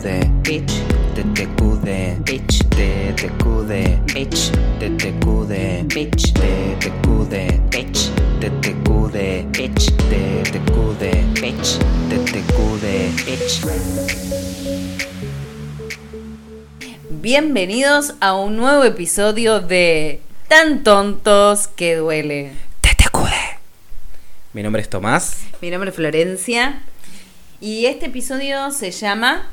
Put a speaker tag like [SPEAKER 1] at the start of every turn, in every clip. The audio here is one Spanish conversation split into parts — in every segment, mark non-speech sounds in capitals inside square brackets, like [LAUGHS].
[SPEAKER 1] TTQD, bitch, TTQD, bitch, TTQD, bitch, TTQD, bitch, TTQD, bitch, TTQD, bitch, TTQD, bitch, TTQD, bitch.
[SPEAKER 2] Bienvenidos a un nuevo episodio de Tan tontos que duele.
[SPEAKER 1] TTQD. Mi nombre es Tomás.
[SPEAKER 2] Mi nombre es Florencia. Y este episodio se llama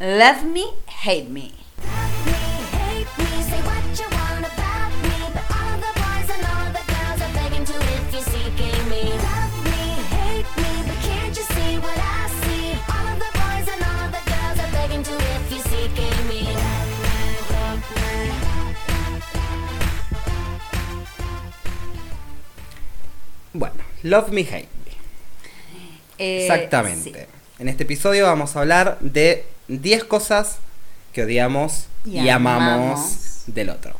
[SPEAKER 2] Love Me, Hate Me.
[SPEAKER 3] hate me, say what you want about me, but all the boys and all the girls are begging to if you're seeking me. Love me, hate me, but can't you see what I see? All of the boys and all the girls are begging to if you're seeking me. Love me,
[SPEAKER 1] Bueno, Love Me Hate Me.
[SPEAKER 2] Eh,
[SPEAKER 1] Exactamente.
[SPEAKER 2] sí.
[SPEAKER 1] En este episodio vamos a hablar de 10 cosas que odiamos y,
[SPEAKER 2] Y
[SPEAKER 1] amamos.
[SPEAKER 2] amamos.
[SPEAKER 1] del otro.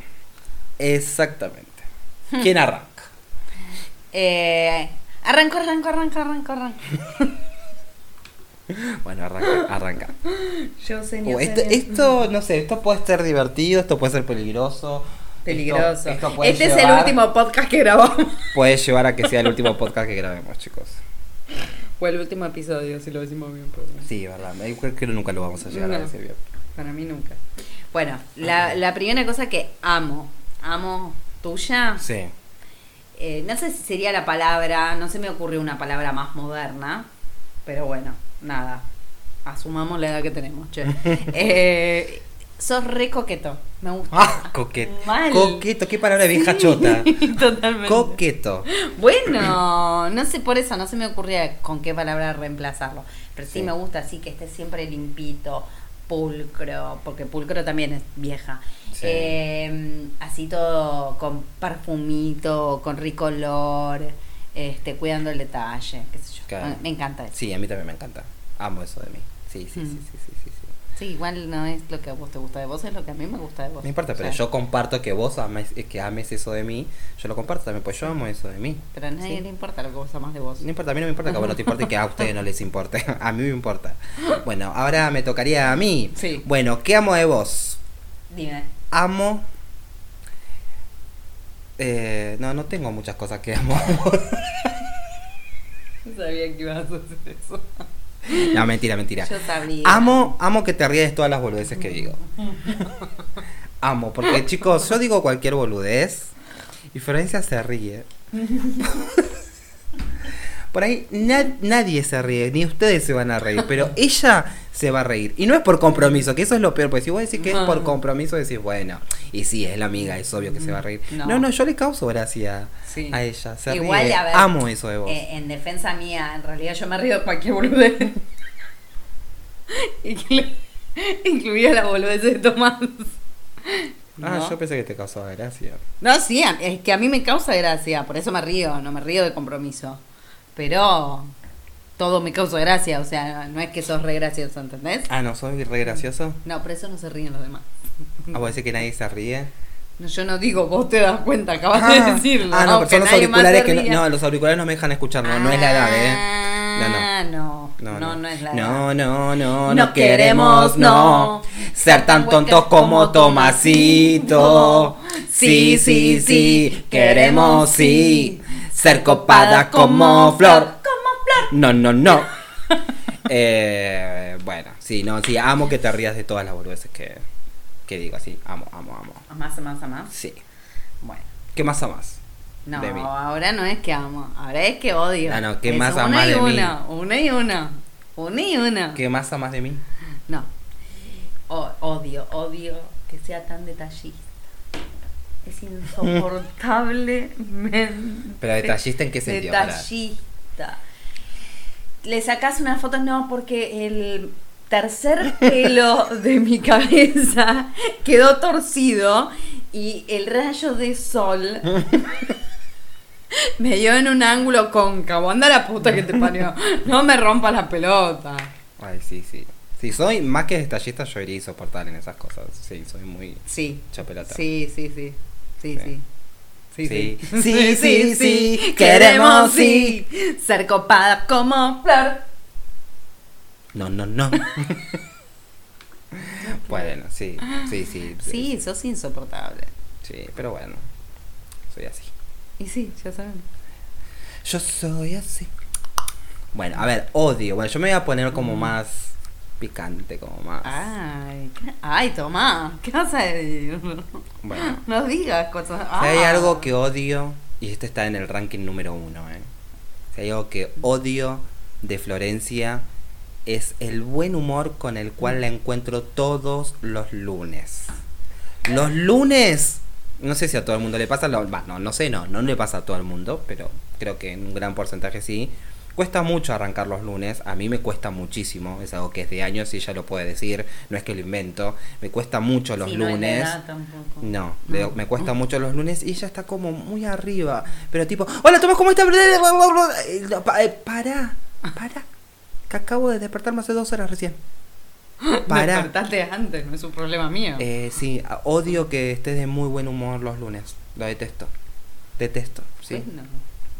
[SPEAKER 1] Exactamente. ¿Quién arranca?
[SPEAKER 2] Eh, arranco, arranco, arranco, arranco, arranco. [LAUGHS]
[SPEAKER 1] Bueno, arranca. arranca.
[SPEAKER 2] Yo
[SPEAKER 1] Uh, esto, esto, no sé, esto puede ser divertido, esto puede ser peligroso.
[SPEAKER 2] Peligroso.
[SPEAKER 1] Esto- esto puede
[SPEAKER 2] este es el último podcast que grabamos.
[SPEAKER 1] Puede llevar a que sea el último podcast que grabemos, chicos.
[SPEAKER 2] O el último episodio, si lo decimos bien. pero bueno.
[SPEAKER 1] Sí, verdad. Creo que nunca lo vamos a llegar a
[SPEAKER 2] No.
[SPEAKER 1] decir bien.
[SPEAKER 2] Para mí nunca. Bueno, la, la primera cosa que amo, amo tuya,
[SPEAKER 1] Sí.
[SPEAKER 2] eh, no sé si sería la palabra, no se me ocurrió una palabra más moderna, pero bueno, nada, asumamos la edad que tenemos, che. [LAUGHS] Eh, sos re coqueto, me gusta.
[SPEAKER 1] Ah, coqueto.
[SPEAKER 2] Mal.
[SPEAKER 1] Coqueto, qué palabra vieja
[SPEAKER 2] Sí,
[SPEAKER 1] chota. [LAUGHS]
[SPEAKER 2] Totalmente.
[SPEAKER 1] Coqueto.
[SPEAKER 2] Bueno, no sé por eso, no se me ocurría con qué palabra reemplazarlo. Pero sí,
[SPEAKER 1] Sí.
[SPEAKER 2] me gusta así que esté siempre limpito, pulcro, porque pulcro también es vieja.
[SPEAKER 1] Sí.
[SPEAKER 2] Eh, así todo con perfumito, con rico olor, este, cuidando el detalle, qué sé yo.
[SPEAKER 1] Claro.
[SPEAKER 2] Me encanta eso.
[SPEAKER 1] Sí, a mí también me encanta. Amo eso de mí. Sí, sí,
[SPEAKER 2] Mm.
[SPEAKER 1] sí, sí, sí, sí,
[SPEAKER 2] igual no es lo que a vos te gusta de vos, es lo que a mí me gusta de vos.
[SPEAKER 1] No importa,
[SPEAKER 2] O
[SPEAKER 1] pero
[SPEAKER 2] sea,
[SPEAKER 1] yo comparto que vos ames, eh, que ames eso de mí. Yo lo comparto también, pues yo amo eso de mí.
[SPEAKER 2] Pero a nadie
[SPEAKER 1] Sí.
[SPEAKER 2] le importa lo que vos amás de vos.
[SPEAKER 1] No importa, a mí no me importa que a vos no te importe y que a ustedes no les importe. [LAUGHS] A mí me importa. [LAUGHS] Bueno, ahora me tocaría a mí.
[SPEAKER 2] Sí.
[SPEAKER 1] Bueno, ¿qué amo de vos?
[SPEAKER 2] Dime.
[SPEAKER 1] Amo. Eh, no, no tengo muchas cosas que amo. [LAUGHS]
[SPEAKER 2] No sabía que ibas a hacer eso. [LAUGHS]
[SPEAKER 1] no, mentira, mentira.
[SPEAKER 2] Yo sabía.
[SPEAKER 1] Amo, amo que te ríes todas las boludeces que digo. [LAUGHS] Amo, porque chicos, yo digo cualquier boludez y Florencia se ríe. [LAUGHS] Por ahí na- nadie se ríe, ni ustedes se van a reír, pero ella se va a reír. Y no es por compromiso, que eso es lo peor, porque si vos decís que es por compromiso, decís, bueno, y sí, es la amiga, es obvio que se va a reír.
[SPEAKER 2] No.
[SPEAKER 1] No, no, yo le causo gracia
[SPEAKER 2] Sí.
[SPEAKER 1] a ella, se
[SPEAKER 2] Igual,
[SPEAKER 1] ríe.
[SPEAKER 2] a ver,
[SPEAKER 1] Amo eso de vos.
[SPEAKER 2] Eh, en defensa mía, en realidad yo me río de cualquier boludez. [LAUGHS] Inclu- Incluida la boludez de Tomás.
[SPEAKER 1] ah,
[SPEAKER 2] ¿No?
[SPEAKER 1] yo pensé que te causaba gracia.
[SPEAKER 2] No, sí, es que a mí me causa gracia, por eso me río, no me río de compromiso. Pero todo me causa gracia, o sea, no es que sos re gracioso, ¿entendés?
[SPEAKER 1] Ah, no, soy re gracioso.
[SPEAKER 2] No, por eso no se ríen los demás.
[SPEAKER 1] Ah, vos decís que nadie se ríe.
[SPEAKER 2] No, yo no digo, vos te das cuenta, acabas de
[SPEAKER 1] Ah,
[SPEAKER 2] decirlo.
[SPEAKER 1] ah, no, pero son los auriculares que no, no, los auriculares no me dejan escuchar, no, no es la edad, eh.
[SPEAKER 2] Ah, no,
[SPEAKER 1] No,
[SPEAKER 2] no, no, es la edad.
[SPEAKER 1] No, no, no,
[SPEAKER 2] No
[SPEAKER 1] no queremos, no.
[SPEAKER 2] no.
[SPEAKER 1] Ser tan tontos como Tomasito. Sí, sí, sí, queremos, sí. Ser copada como Flor.
[SPEAKER 2] Como Flor.
[SPEAKER 1] No, no, no. [LAUGHS] eh, bueno, sí, no, sí, amo que te rías de todas las boludeces que, que digo, así. Amo, amo, amo.
[SPEAKER 2] Más, más, más.
[SPEAKER 1] Sí.
[SPEAKER 2] Bueno.
[SPEAKER 1] ¿Qué más amas?
[SPEAKER 2] No,
[SPEAKER 1] De mí.
[SPEAKER 2] ahora no es que amo, ahora es que odio.
[SPEAKER 1] Ah, no, ¿qué
[SPEAKER 2] Es
[SPEAKER 1] más amás de mí?
[SPEAKER 2] una, y una. Una y una.
[SPEAKER 1] ¿Qué más amas de mí?
[SPEAKER 2] No. O- odio, odio que sea tan detallista. Es [LAUGHS] insoportablemente.
[SPEAKER 1] Pero detallista en qué sentido.
[SPEAKER 2] Detallista. Le sacas unas fotos, no, porque el tercer pelo de mi cabeza [LAUGHS] quedó torcido y el rayo de sol [LAUGHS] me dio en un ángulo cóncavo. Anda la puta que te parió. No me rompa la pelota.
[SPEAKER 1] Ay, sí, sí. Sí, soy más que detallista, yo iría insoportable en esas cosas. Sí, soy muy
[SPEAKER 2] Sí.
[SPEAKER 1] chapelota.
[SPEAKER 2] Sí, sí, sí. Sí,
[SPEAKER 1] Sí.
[SPEAKER 2] sí. Sí,
[SPEAKER 1] Sí.
[SPEAKER 2] sí.
[SPEAKER 1] Sí, sí, sí. Queremos, sí.
[SPEAKER 2] Ser copada como flor.
[SPEAKER 1] No, no, no. [LAUGHS] Bueno, sí, sí, sí.
[SPEAKER 2] Sí, sos insoportable.
[SPEAKER 1] Sí, pero bueno, soy así.
[SPEAKER 2] Y sí, ya saben.
[SPEAKER 1] Yo soy así. Bueno, a ver, odio. Bueno, yo me voy a poner como más picante, como más.
[SPEAKER 2] Ay, ¿qué- ay, Tomás, ¿qué vas a decir?
[SPEAKER 1] Bueno. [LAUGHS]
[SPEAKER 2] No digas cosas.
[SPEAKER 1] Si hay
[SPEAKER 2] Ah.
[SPEAKER 1] algo que odio, y este está en el ranking número uno, ¿eh? Si hay algo que odio de Florencia, es el buen humor con el cual la encuentro todos los lunes. Los lunes, no sé si a todo el mundo le pasa, no, no sé, no, no le pasa a todo el mundo, pero creo que en un gran porcentaje sí. Cuesta mucho arrancar los lunes, a mí me cuesta muchísimo, es algo que es de años y ella lo puede decir, no es que lo invento, me cuesta mucho los
[SPEAKER 2] Sí, no
[SPEAKER 1] lunes.
[SPEAKER 2] edad tampoco.
[SPEAKER 1] No, de- me cuesta mucho los lunes y ella está como muy arriba. Pero tipo, hola Tomás, ¿cómo estás? Eh, no, pa- Pará, pará. Que acabo de despertarme hace dos horas recién. [GASPS] Pará.
[SPEAKER 2] Despertate antes, no es un problema mío.
[SPEAKER 1] Eh, sí, odio que estés de muy buen humor los lunes. Lo detesto. Detesto, sí.
[SPEAKER 2] Bueno,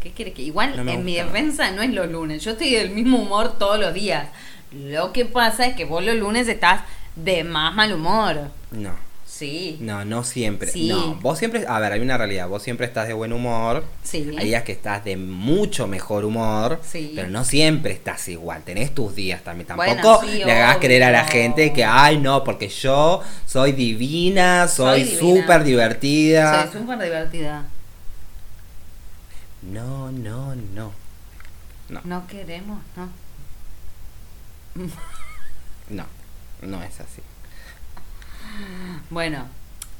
[SPEAKER 2] ¿Qué quieres que? Igual
[SPEAKER 1] No
[SPEAKER 2] en mi defensa no es los lunes. Yo estoy del mismo humor todos los días. Lo que pasa es que vos los lunes estás de más mal humor.
[SPEAKER 1] No,
[SPEAKER 2] Sí.
[SPEAKER 1] no, no siempre.
[SPEAKER 2] Sí.
[SPEAKER 1] No, vos siempre, a ver, hay una realidad. Vos siempre estás de buen humor.
[SPEAKER 2] Sí.
[SPEAKER 1] Hay días que estás de mucho mejor humor,
[SPEAKER 2] Sí.
[SPEAKER 1] pero no siempre estás igual, tenés tus días también.
[SPEAKER 2] Bueno,
[SPEAKER 1] Tampoco
[SPEAKER 2] sí,
[SPEAKER 1] le hagas creer a la gente que, ay, no, porque yo soy divina, soy súper divertida.
[SPEAKER 2] Soy súper divertida.
[SPEAKER 1] No, no, no. No,
[SPEAKER 2] No queremos, ¿no?
[SPEAKER 1] no, no es así.
[SPEAKER 2] Bueno,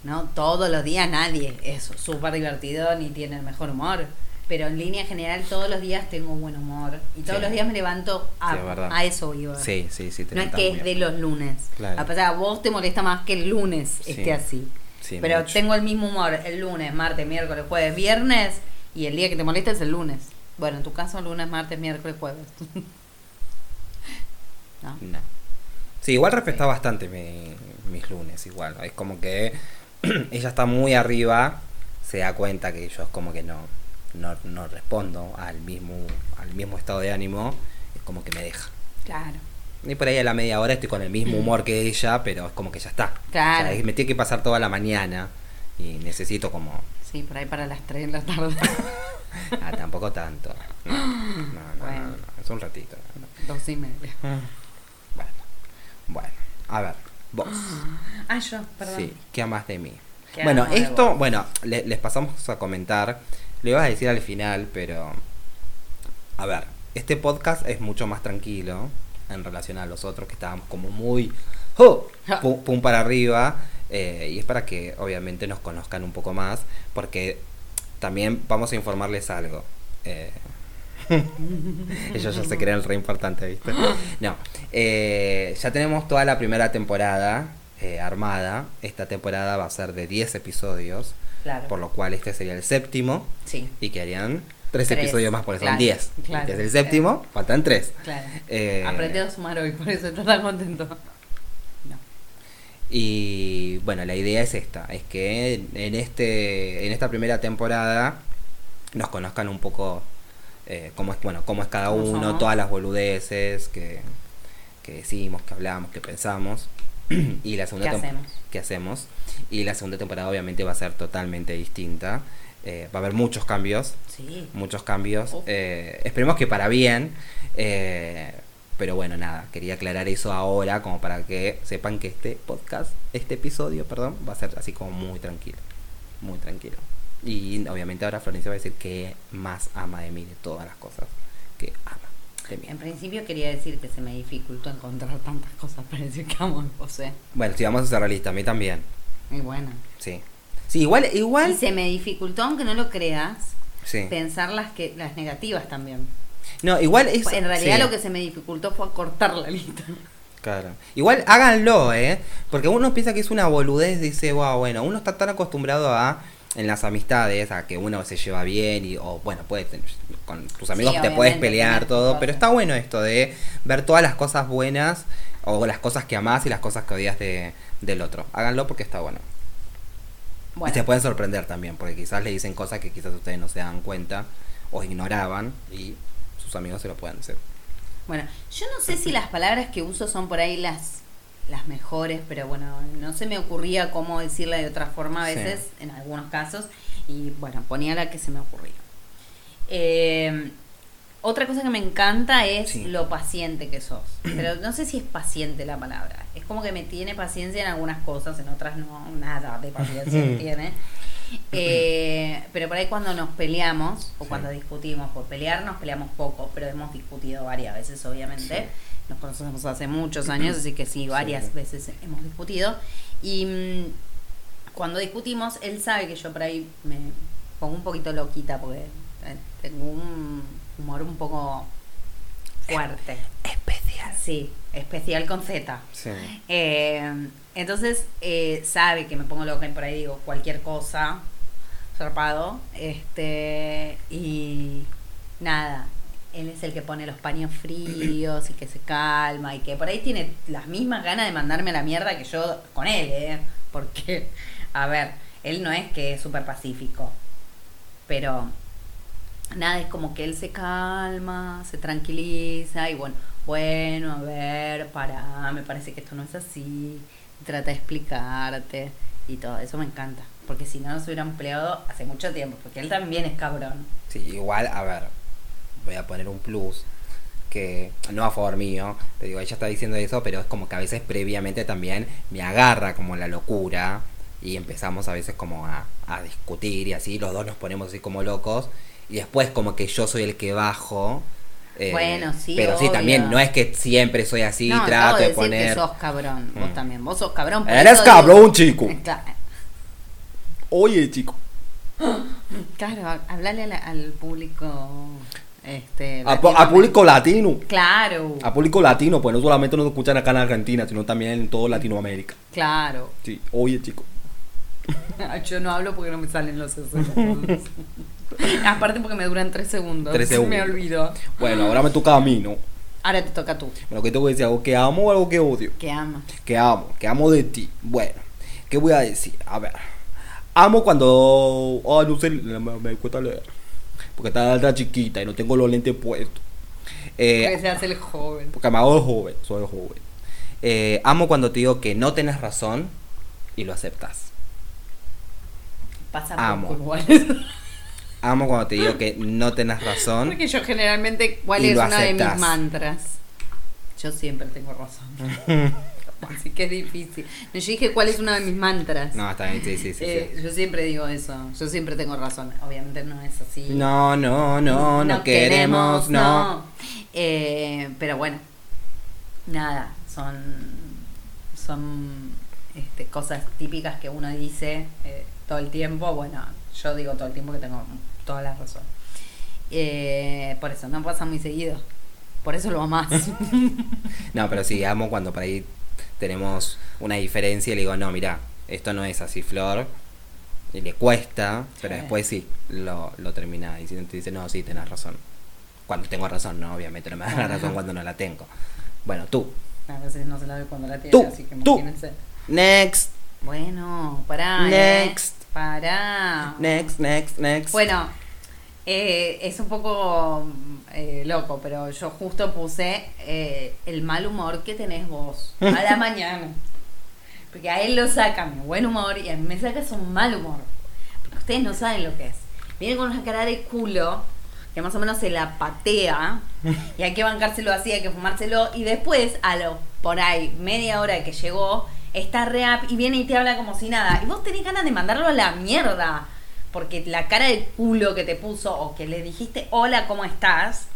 [SPEAKER 2] no todos los días nadie es súper divertido ni tiene el mejor humor. Pero en línea general todos los días tengo buen humor. Y todos
[SPEAKER 1] Sí.
[SPEAKER 2] los días me levanto a,
[SPEAKER 1] Sí, es verdad.
[SPEAKER 2] a eso iba.
[SPEAKER 1] Sí, sí, sí. te
[SPEAKER 2] No es que es de los lunes.
[SPEAKER 1] Claro.
[SPEAKER 2] A pesar a vos te molesta más que el lunes
[SPEAKER 1] Sí.
[SPEAKER 2] esté así.
[SPEAKER 1] Sí,
[SPEAKER 2] Pero
[SPEAKER 1] mucho.
[SPEAKER 2] tengo el mismo humor el lunes, martes, miércoles, jueves, viernes. Y el día que te molesta es el lunes. Bueno, en tu caso, lunes, martes, miércoles, jueves. [LAUGHS] ¿No?
[SPEAKER 1] No. Sí, igual respeta bastante mi- mis lunes, igual. Es como que [CLEARS THROAT] ella está muy arriba, se da cuenta que yo es como que no, no, no respondo al mismo, al mismo estado de ánimo, es como que me deja.
[SPEAKER 2] Claro.
[SPEAKER 1] Y por ahí a la media hora estoy con el mismo [CLEARS THROAT] humor que ella, pero es como que ya está.
[SPEAKER 2] Claro.
[SPEAKER 1] O sea, me tiene que pasar toda la mañana y necesito como...
[SPEAKER 2] Sí, por ahí para las 3 de la tarde. [LAUGHS]
[SPEAKER 1] Ah, tampoco tanto. No, no, no, no,
[SPEAKER 2] Bueno.
[SPEAKER 1] no, es un ratito.
[SPEAKER 2] Dos y media.
[SPEAKER 1] Bueno, bueno, a ver, vos.
[SPEAKER 2] Ah, yo, perdón.
[SPEAKER 1] Sí, ¿qué amas de mí?
[SPEAKER 2] ¿Qué
[SPEAKER 1] bueno, esto, bueno, le- les pasamos a comentar. Lo ibas a decir al final, pero. A ver, este podcast es mucho más tranquilo en relación a los otros que estábamos como muy. ¡oh! Pum, pum para arriba. Eh, y es para que obviamente nos conozcan un poco más. Porque también vamos a informarles algo. eh, [LAUGHS] ellos ya se creen re importante, ¿viste? [LAUGHS] No. eh, ya tenemos toda la primera temporada eh, armada. Esta temporada va a ser de 10 episodios.
[SPEAKER 2] Claro.
[SPEAKER 1] Por lo cual este sería el séptimo.
[SPEAKER 2] Sí,
[SPEAKER 1] Y quedarían 3
[SPEAKER 2] Tres,
[SPEAKER 1] episodios más, porque son
[SPEAKER 2] claro,
[SPEAKER 1] 10.
[SPEAKER 2] claro.
[SPEAKER 1] Es el séptimo, faltan 3.
[SPEAKER 2] claro.
[SPEAKER 1] Eh,
[SPEAKER 2] Aprendí a sumar hoy, por eso estás tan contento.
[SPEAKER 1] Y bueno, la idea es esta, es que en este en esta primera temporada nos conozcan un poco eh, cómo es bueno cómo es cada uno,
[SPEAKER 2] somos.
[SPEAKER 1] todas las boludeces que, que decimos, que hablamos, que pensamos [CLEARS THROAT] y la segunda
[SPEAKER 2] ¿Qué hacemos?
[SPEAKER 1] que hacemos y la segunda temporada obviamente va a ser totalmente distinta, Eh, va a haber muchos cambios,
[SPEAKER 2] Sí.
[SPEAKER 1] muchos cambios. Eh, esperemos que para bien. eh, pero bueno, nada, quería aclarar eso ahora como para que sepan que este podcast, este episodio, perdón, va a ser así como muy tranquilo. Muy tranquilo. Y obviamente ahora Florencia va a decir que más ama de mí de todas las cosas que ama de mí.
[SPEAKER 2] En principio quería decir que se me dificultó encontrar tantas cosas para decir que amo de José.
[SPEAKER 1] Bueno, si vamos a ser realistas, a mí también.
[SPEAKER 2] Muy buena.
[SPEAKER 1] Sí. Sí, igual,
[SPEAKER 2] Y
[SPEAKER 1] igual.
[SPEAKER 2] se me dificultó, aunque no lo creas,
[SPEAKER 1] Sí.
[SPEAKER 2] pensar las que las negativas también.
[SPEAKER 1] No, igual es.
[SPEAKER 2] en realidad
[SPEAKER 1] sí.
[SPEAKER 2] lo que se me dificultó fue acortar la lista. [LAUGHS]
[SPEAKER 1] Claro. Igual háganlo, ¿eh? Porque uno piensa que es una boludez, dice, wow, bueno, uno está tan acostumbrado a, en las amistades, a que uno se lleva bien y, o bueno, tener- con tus amigos
[SPEAKER 2] Sí,
[SPEAKER 1] te puedes pelear, todo, pero está bueno esto de ver todas las cosas buenas o las cosas que amás y las cosas que odias de, del otro. Háganlo porque está bueno.
[SPEAKER 2] Bueno,
[SPEAKER 1] Y se pueden sorprender también, porque quizás le dicen cosas que quizás ustedes no se dan cuenta o ignoraban y sus amigos se lo pueden decir.
[SPEAKER 2] bueno, yo no sé si las palabras que uso son por ahí las las mejores, pero bueno, no se me ocurría cómo decirla de otra forma a
[SPEAKER 1] Sí.
[SPEAKER 2] veces, en algunos casos, y bueno, ponía la que se me ocurría. Eh, otra cosa que me encanta es
[SPEAKER 1] Sí.
[SPEAKER 2] lo paciente que sos. [CLEARS THROAT] Pero no sé si es paciente la palabra. Es como que me tiene paciencia en algunas cosas, en otras no, nada de paciencia [LAUGHS] tiene. Eh, pero por ahí cuando nos peleamos, o
[SPEAKER 1] Sí.
[SPEAKER 2] cuando discutimos, por pelear nos peleamos poco, pero hemos discutido varias veces, obviamente.
[SPEAKER 1] Sí.
[SPEAKER 2] Nos conocemos hace muchos años, así que sí, varias
[SPEAKER 1] Sí.
[SPEAKER 2] veces hemos discutido. Y mm, cuando discutimos, él sabe que yo por ahí me pongo un poquito loquita porque eh, tengo un humor un poco fuerte.
[SPEAKER 1] Especial.
[SPEAKER 2] Sí, especial con Z.
[SPEAKER 1] Sí.
[SPEAKER 2] Eh, entonces eh, sabe que me pongo loca y por ahí digo cualquier cosa, zarpado. Este, y nada, él es el que pone los paños fríos y que se calma y que por ahí tiene las mismas ganas de mandarme la mierda que yo con él, ¿eh? Porque, a ver, él no es que es súper pacífico, pero nada, es como que él se calma, se tranquiliza y bueno, bueno, a ver, para, me parece que esto no es así, trata de explicarte y todo, eso me encanta, porque si no nos hubieran peleado hace mucho tiempo, porque él también es cabrón.
[SPEAKER 1] Sí, igual, a ver, voy a poner un plus que no a favor mío, te digo, ella está diciendo eso, pero es como que a veces previamente también me agarra como la locura y empezamos a veces como a, a discutir y así, los dos nos ponemos así como locos y después como que yo soy el que bajo. Eh,
[SPEAKER 2] Bueno, sí,
[SPEAKER 1] Pero sí, también no es que siempre soy así,
[SPEAKER 2] no, acabo
[SPEAKER 1] trato
[SPEAKER 2] de
[SPEAKER 1] de
[SPEAKER 2] decir
[SPEAKER 1] poner...
[SPEAKER 2] que sos cabrón, vos
[SPEAKER 1] Mm.
[SPEAKER 2] también, vos sos cabrón. por
[SPEAKER 1] Eres
[SPEAKER 2] eso digo-
[SPEAKER 1] cabrón, chico. [LAUGHS] Oye, chico.
[SPEAKER 2] Claro, hablale al público, este...
[SPEAKER 1] A, público latino.
[SPEAKER 2] Claro,
[SPEAKER 1] A público latino, pues no solamente nos escuchan acá en Argentina, sino también en todo Latinoamérica.
[SPEAKER 2] claro.
[SPEAKER 1] Sí, oye, chico. [LAUGHS]
[SPEAKER 2] Yo no hablo porque no me salen los segundos. [LAUGHS] [LAUGHS] Aparte porque me duran tres segundos.
[SPEAKER 1] Tres
[SPEAKER 2] Se
[SPEAKER 1] segundos.
[SPEAKER 2] Me olvidó.
[SPEAKER 1] Bueno, ahora me toca a mí, ¿no?
[SPEAKER 2] Ahora te toca a tú.
[SPEAKER 1] Bueno, ¿qué te voy a decir? ¿Algo que amo o algo que odio?
[SPEAKER 2] Que ama.
[SPEAKER 1] Que amo, que amo de ti. Bueno, ¿qué voy a decir? A ver. Amo cuando... Ah, no sé, me, me cuesta leer. Porque está la chiquita y no tengo los lentes puestos. Eh,
[SPEAKER 2] Porque se hace el joven.
[SPEAKER 1] porque me hago joven, soy joven. Eh, amo cuando te digo que no tenés razón y lo aceptas.
[SPEAKER 2] Pasa
[SPEAKER 1] Amo.
[SPEAKER 2] poco igual. [LAUGHS]
[SPEAKER 1] Amo cuando te digo que no tenés razón.
[SPEAKER 2] Porque yo generalmente, ¿cuál es uno de mis mantras? Yo siempre tengo razón. [LAUGHS] Así que es difícil. No, yo dije, ¿cuál es uno de mis mantras?
[SPEAKER 1] No, está bien, sí, sí, sí.
[SPEAKER 2] Eh,
[SPEAKER 1] sí.
[SPEAKER 2] Yo siempre digo eso. Yo siempre tengo razón. Obviamente no es así.
[SPEAKER 1] No, no, no, no, queremos, no.
[SPEAKER 2] Eh, pero bueno, nada, son, son este, cosas típicas que uno dice eh, todo el tiempo. Bueno, yo digo todo el tiempo que tengo toda la razón. Eh, por eso, no pasa muy seguido. Por eso lo amás. [LAUGHS]
[SPEAKER 1] No, pero sí, amo cuando por ahí tenemos una diferencia y le digo, no, mira, esto no es así, Flor. Y le cuesta, pero
[SPEAKER 2] Sí.
[SPEAKER 1] después sí, lo, lo termina diciendo, te dice, no, sí, tenés razón. Cuando tengo razón, no, obviamente no me da la razón cuando no la tengo. Bueno, tú.
[SPEAKER 2] A veces no se la ve cuando la tiene,
[SPEAKER 1] Tú,
[SPEAKER 2] así que
[SPEAKER 1] tú. Next,
[SPEAKER 2] Bueno, pará. eh. Pará.
[SPEAKER 1] next, next, next.
[SPEAKER 2] Bueno, eh, es un poco eh, loco, pero yo justo puse eh, el mal humor que tenés vos a la [LAUGHS] mañana. Porque a él lo saca mi buen humor y a mí me saca su mal humor. Porque ustedes no saben lo que es. Viene con una cara de culo que más o menos se la patea [LAUGHS] y hay que bancárselo así, hay que fumárselo y después a lo por ahí media hora que llegó está re up y viene y te habla como si nada. Y vos tenés ganas de mandarlo a la mierda porque la cara de culo que te puso o que le dijiste hola cómo estás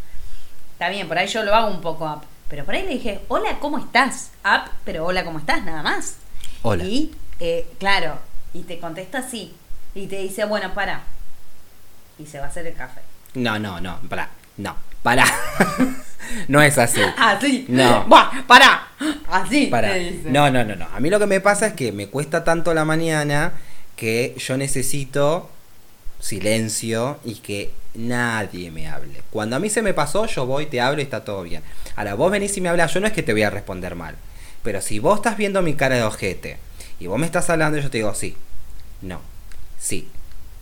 [SPEAKER 2] está bien por ahí yo lo hago un poco up pero por ahí le dije hola cómo estás up pero hola cómo estás nada más.
[SPEAKER 1] Hola.
[SPEAKER 2] y eh, claro y te contesta así y te dice bueno para y se va a hacer el café.
[SPEAKER 1] No, no, no, pará, no, pará. [LAUGHS] no es así.
[SPEAKER 2] Así.
[SPEAKER 1] No.
[SPEAKER 2] Buah, pará. Así.
[SPEAKER 1] Pará. No, no, no, no. A mí lo que me pasa es que me cuesta tanto la mañana que yo necesito silencio y que nadie me hable. Cuando a mí se me pasó, yo voy, te hablo y está todo bien. Ahora, vos venís y me hablas, yo no es que te voy a responder mal. Pero si vos estás viendo mi cara de ojete y vos me estás hablando, yo te digo sí, no, sí,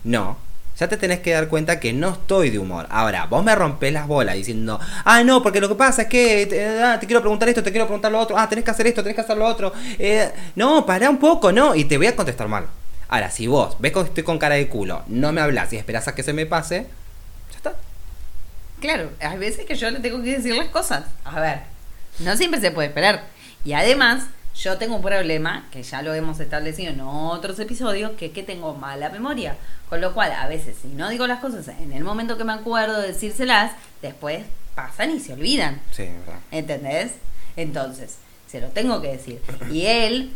[SPEAKER 1] no, ya te tenés que dar cuenta que no estoy de humor. Ahora, vos me rompés las bolas diciendo, ah, no, porque lo que pasa es que te, ah, te quiero preguntar esto, te quiero preguntar lo otro, ah, tenés que hacer esto, tenés que hacer lo otro. Eh, no, pará un poco, no, y te voy a contestar mal. Ahora, si vos ves que estoy con cara de culo, no me hablas y esperás a que se me pase, ya está.
[SPEAKER 2] Claro, hay veces que yo le tengo que decir las cosas. A ver, no siempre se puede esperar. Y además, yo tengo un problema, que ya lo hemos establecido en otros episodios, que es que tengo mala memoria. Con lo cual, a veces, si no digo las cosas en el momento que me acuerdo de decírselas, después pasan y se olvidan.
[SPEAKER 1] Sí, verdad.
[SPEAKER 2] ¿Entendés? Entonces, se lo tengo que decir. Y él,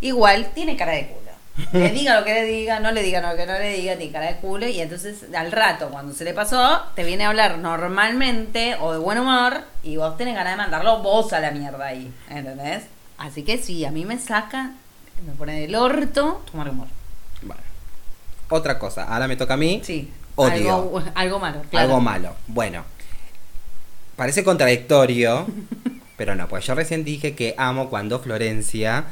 [SPEAKER 2] igual, tiene cara de culo. Le [LAUGHS] diga lo que le diga, no le diga lo que no le diga, tiene cara de culo. Y entonces, al rato, cuando se le pasó, te viene a hablar normalmente o de buen humor. Y vos tenés ganas de mandarlo vos a la mierda ahí. ¿Entendés? Así que sí, a mí me saca, me pone del orto tomar humor.
[SPEAKER 1] Bueno. Otra cosa, ahora me toca a mí.
[SPEAKER 2] Sí.
[SPEAKER 1] Odio.
[SPEAKER 2] Algo, algo malo. claro.
[SPEAKER 1] Algo malo. Bueno, parece contradictorio, [LAUGHS] pero no, pues yo recién dije que amo cuando Florencia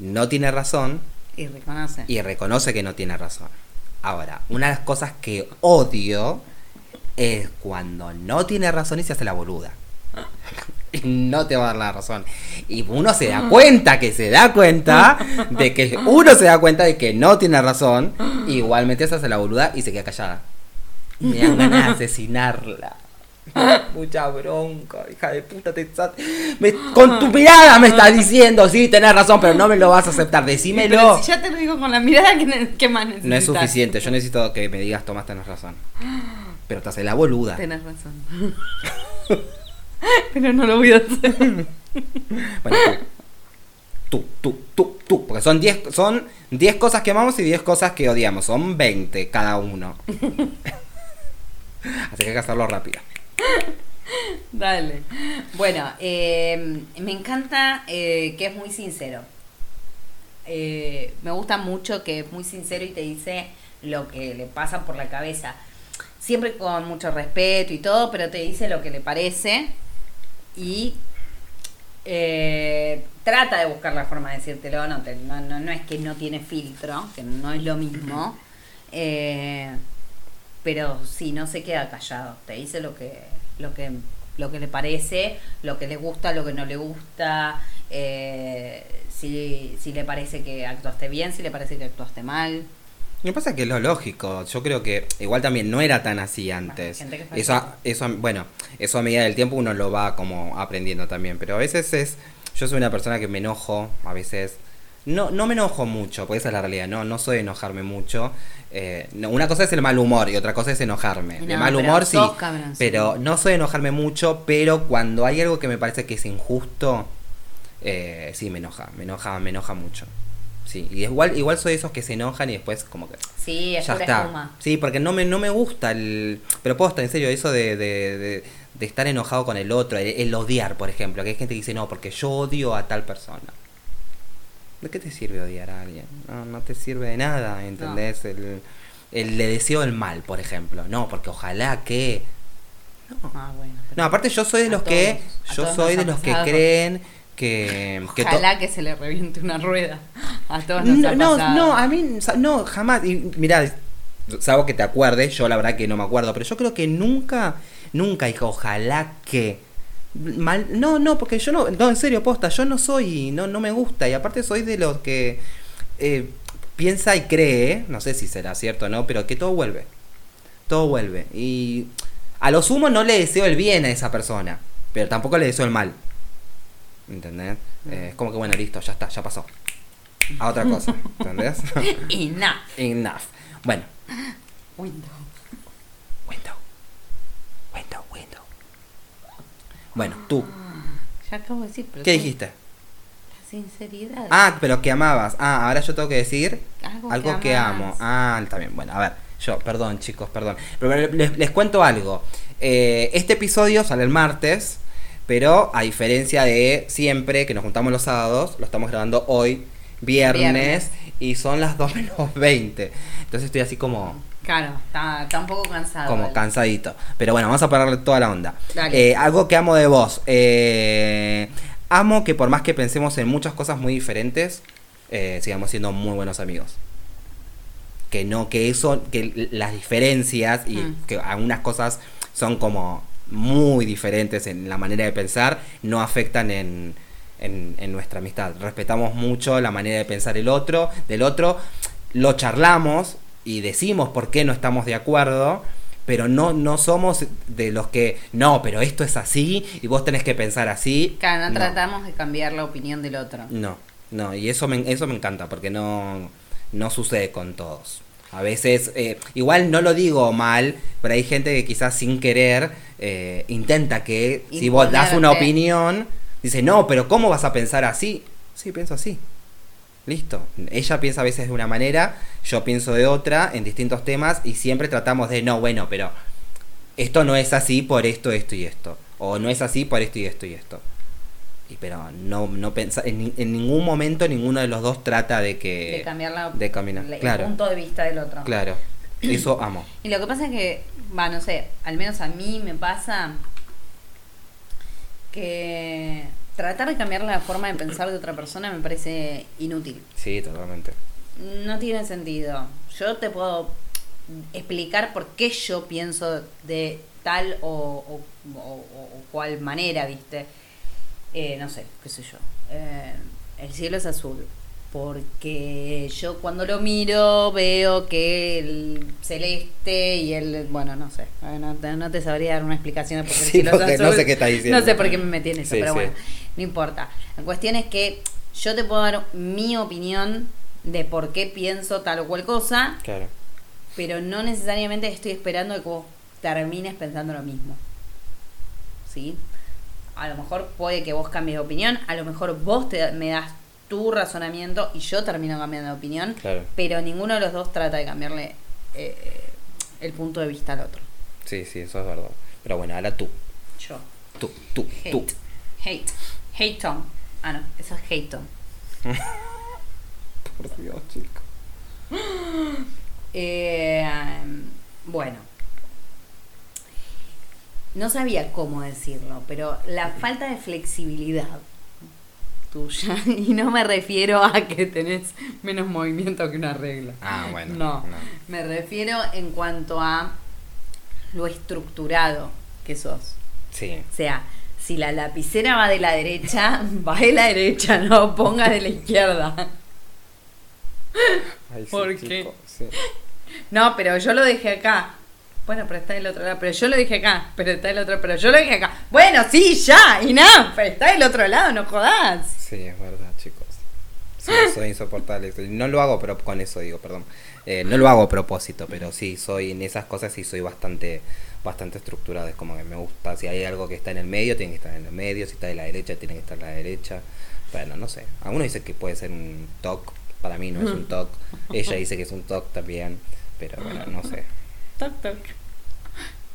[SPEAKER 1] no tiene razón
[SPEAKER 2] Y reconoce.
[SPEAKER 1] y reconoce que no tiene razón. Ahora, una de las cosas que odio es cuando no tiene razón y se hace la boluda. [LAUGHS] [LAUGHS] No te va a dar la razón. Y uno se da cuenta que se da cuenta [LAUGHS] de que uno se da cuenta de que no tiene razón. Igualmente se hace la boluda y se queda callada. Me dan ganas de [LAUGHS] asesinarla. Mucha bronca, hija de puta. Te me- con tu mirada me estás diciendo, sí, tenés razón, pero no me lo vas a aceptar. Decímelo.
[SPEAKER 2] Pero si ya te lo digo con la mirada, ¿qué, ne- qué más necesitas?
[SPEAKER 1] No es suficiente, yo necesito que me digas, Tomás, tenés razón. [GASPS] Pero te hace la boluda.
[SPEAKER 2] Tenés razón. [LAUGHS] Pero no lo voy a hacer. [LAUGHS]
[SPEAKER 1] Bueno, tú, tú, tú, tú, porque son 10 son 10 cosas que amamos y 10 cosas que odiamos, son 20 cada uno. [LAUGHS] Así que hay que hacerlo rápido.
[SPEAKER 2] Dale. Bueno, eh, me encanta eh, que es muy sincero. Eh, me gusta mucho que es muy sincero y te dice lo que le pasa por la cabeza. Siempre con mucho respeto y todo, pero te dice lo que le parece y eh, trata de buscar la forma de decírtelo. No, no, no, no es que no tiene filtro, que no es lo mismo. [CLEARS THROAT] Eh, pero sí, no se queda callado. Te dice lo que, lo que, lo que le parece, lo que le gusta, lo que no le gusta. eh, si, si le parece que actuaste bien, si le parece que actuaste mal.
[SPEAKER 1] Me pasa que es lo lógico. Yo creo que igual también no era tan así antes.
[SPEAKER 2] que fue
[SPEAKER 1] Eso, a- eso, a- bueno, eso a medida del tiempo uno lo va como aprendiendo también. Pero a veces es. Yo soy una persona que me enojo, a veces. No, no me enojo mucho, porque esa es la realidad. No, no soy de enojarme mucho. Eh, no, una cosa es el mal humor y otra cosa es enojarme. de
[SPEAKER 2] No,
[SPEAKER 1] mal humor sí. Pero no soy de enojarme mucho, pero cuando hay algo que me parece que es injusto, eh, sí me enoja, me enoja, me enoja mucho. Sí, y igual, igual soy de esos que se enojan y después como que
[SPEAKER 2] Sí, es
[SPEAKER 1] ya
[SPEAKER 2] pura
[SPEAKER 1] está.
[SPEAKER 2] espuma.
[SPEAKER 1] Sí, porque no me, no me gusta el... Pero puedo estar en serio, eso de, de, de- de estar enojado con el otro, el, el odiar, por ejemplo, que hay gente que dice, no, porque yo odio a tal persona. ¿De qué te sirve odiar a alguien? No, no te sirve de nada, ¿entendés? El, el le deseo el mal, por ejemplo. No, porque ojalá que... No,
[SPEAKER 2] Ah, bueno.
[SPEAKER 1] no aparte yo soy de los que...
[SPEAKER 2] todos,
[SPEAKER 1] Yo soy de los que creen que...
[SPEAKER 2] Ojalá que se le reviente una rueda. A todos nos
[SPEAKER 1] no,
[SPEAKER 2] ha
[SPEAKER 1] no,
[SPEAKER 2] pasado.
[SPEAKER 1] no, a mí, no, jamás. Y mirá, salvo que te acuerdes, yo la verdad que no me acuerdo, pero yo creo que nunca, nunca dije, ojalá que. Mal, no, no, porque yo no, no, en serio, posta, yo no soy, no, no me gusta, y aparte soy de los que eh, piensa y cree, no sé si será cierto o no, pero que todo vuelve. Todo vuelve. Y a lo sumo no le deseo el bien a esa persona, pero tampoco le deseo el mal. ¿Entendés? Eh, es como que bueno, listo, ya está, ya pasó. A otra cosa, ¿entendés? [LAUGHS]
[SPEAKER 2] Nada.
[SPEAKER 1] Enough. Bueno,
[SPEAKER 2] Window.
[SPEAKER 1] window. Window, window. Bueno, tú,
[SPEAKER 2] Ya acabo de decir, pero
[SPEAKER 1] ¿qué
[SPEAKER 2] sí,
[SPEAKER 1] dijiste?
[SPEAKER 2] La sinceridad.
[SPEAKER 1] Ah, pero que amabas. Ah, ahora yo tengo que decir
[SPEAKER 2] Algo
[SPEAKER 1] algo,
[SPEAKER 2] que
[SPEAKER 1] que, amo. Ah, está bien. Bueno, a ver, yo, perdón chicos, perdón. Pero les, les cuento algo. Eh, este episodio sale el martes, pero a diferencia de siempre que nos juntamos los sábados, lo estamos grabando hoy, viernes,
[SPEAKER 2] Viernes.
[SPEAKER 1] y son las 2 menos 20. Entonces estoy así como...
[SPEAKER 2] Claro, está, está un poco cansado.
[SPEAKER 1] como cansadito. Pero bueno, vamos a pararle toda la onda.
[SPEAKER 2] Dale.
[SPEAKER 1] Eh, algo que amo de vos. eh, amo que por más que pensemos en muchas cosas muy diferentes, eh, sigamos siendo muy buenos amigos. que no, que eso, que las diferencias y
[SPEAKER 2] Mm.
[SPEAKER 1] que algunas cosas son como muy diferentes en la manera de pensar, no afectan en, en, en nuestra amistad. Respetamos mucho la manera de pensar el otro, del otro, lo charlamos y decimos por qué no estamos de acuerdo, pero no, no somos de los que, no, pero esto es así y vos tenés que pensar así.
[SPEAKER 2] Claro, no,
[SPEAKER 1] No.
[SPEAKER 2] tratamos de cambiar la opinión del otro.
[SPEAKER 1] No, no, y eso me, eso me encanta porque no, no sucede con todos. A veces, eh, igual no lo digo mal, pero hay gente que quizás sin querer eh, intenta que si vos das una opinión, dice, no, pero ¿cómo vas a pensar así? Sí, pienso así. Listo. Ella piensa a veces de una manera, yo pienso de otra en distintos temas y siempre tratamos de, no, bueno, pero esto no es así por esto, esto y esto. O no es así por esto y esto y esto. Y pero no, no pensa, en, en ningún momento ninguno de los dos trata de que...
[SPEAKER 2] de cambiar la,
[SPEAKER 1] de caminar,
[SPEAKER 2] el
[SPEAKER 1] claro.
[SPEAKER 2] punto de vista del otro.
[SPEAKER 1] Claro. [CLEARS THROAT] Eso amo.
[SPEAKER 2] Y lo que pasa es que, va, no sé, al menos a mí me pasa que tratar de cambiar la forma de pensar de otra persona me parece inútil.
[SPEAKER 1] Sí, totalmente.
[SPEAKER 2] No tiene sentido. Yo te puedo explicar por qué yo pienso de tal o, o- o- o cual manera, ¿viste? Eh, no sé, qué sé yo. Eh, el cielo es azul. Porque yo cuando lo miro veo que el celeste y el... Bueno, no sé. eh, No, te- no te sabría dar una explicación de por qué el
[SPEAKER 1] Sí,
[SPEAKER 2] cielo es
[SPEAKER 1] porque no
[SPEAKER 2] azul.
[SPEAKER 1] sé qué estás diciendo.
[SPEAKER 2] No sé por qué me metí en eso,
[SPEAKER 1] Sí,
[SPEAKER 2] pero
[SPEAKER 1] sí.
[SPEAKER 2] bueno, no importa. La cuestión es que yo te puedo dar mi opinión de por qué pienso tal o cual cosa,
[SPEAKER 1] Claro.
[SPEAKER 2] pero no necesariamente estoy esperando que vos termines pensando lo mismo. ¿Sí? A lo mejor puede que vos cambies de opinión, a lo mejor vos te, me das tu razonamiento y yo termino cambiando de opinión,
[SPEAKER 1] Claro.
[SPEAKER 2] pero ninguno de los dos trata de cambiarle eh, el punto de vista al otro.
[SPEAKER 1] Sí, sí, eso es verdad. Pero bueno, ahora tú.
[SPEAKER 2] Yo.
[SPEAKER 1] Tú, tú, tú.
[SPEAKER 2] Hate. Hate. Hate Tom. Ah, no, eso es hate Tom. [LAUGHS]
[SPEAKER 1] Por Dios, chico. [GASPS]
[SPEAKER 2] Eh, bueno. No sabía cómo decirlo, pero la falta de flexibilidad tuya, [LAUGHS] y no me refiero a que tenés menos movimiento que una regla.
[SPEAKER 1] Ah, bueno.
[SPEAKER 2] No, me refiero en cuanto a lo estructurado que sos.
[SPEAKER 1] Sí.
[SPEAKER 2] O sea, si la lapicera va de la derecha, [LAUGHS] va de la derecha, no ponga de la izquierda.
[SPEAKER 1] Ay, sí,
[SPEAKER 2] ¿Por qué?
[SPEAKER 1] sí.
[SPEAKER 2] No, pero yo lo dejé acá. Bueno, pero está del otro lado. Pero yo lo dije acá. Pero está del otro. Pero yo lo dije acá. Bueno, sí, ya. Y nada. Pero está del otro lado. No jodas.
[SPEAKER 1] Sí, es verdad, chicos. Sí, soy insoportable. No lo hago, pero con eso digo, perdón. Eh, no lo hago a propósito, pero sí, soy en esas cosas sí soy bastante bastante estructurado. Es como que me gusta. Si hay algo que está en el medio, tiene que estar en el medio. Si está de la derecha, tiene que estar a la derecha. Bueno, no sé. Algunos dicen que puede ser un TOC. Para mí no es un TOC. Ella dice que es un TOC también. Pero bueno, no sé.
[SPEAKER 2] Toc, toc.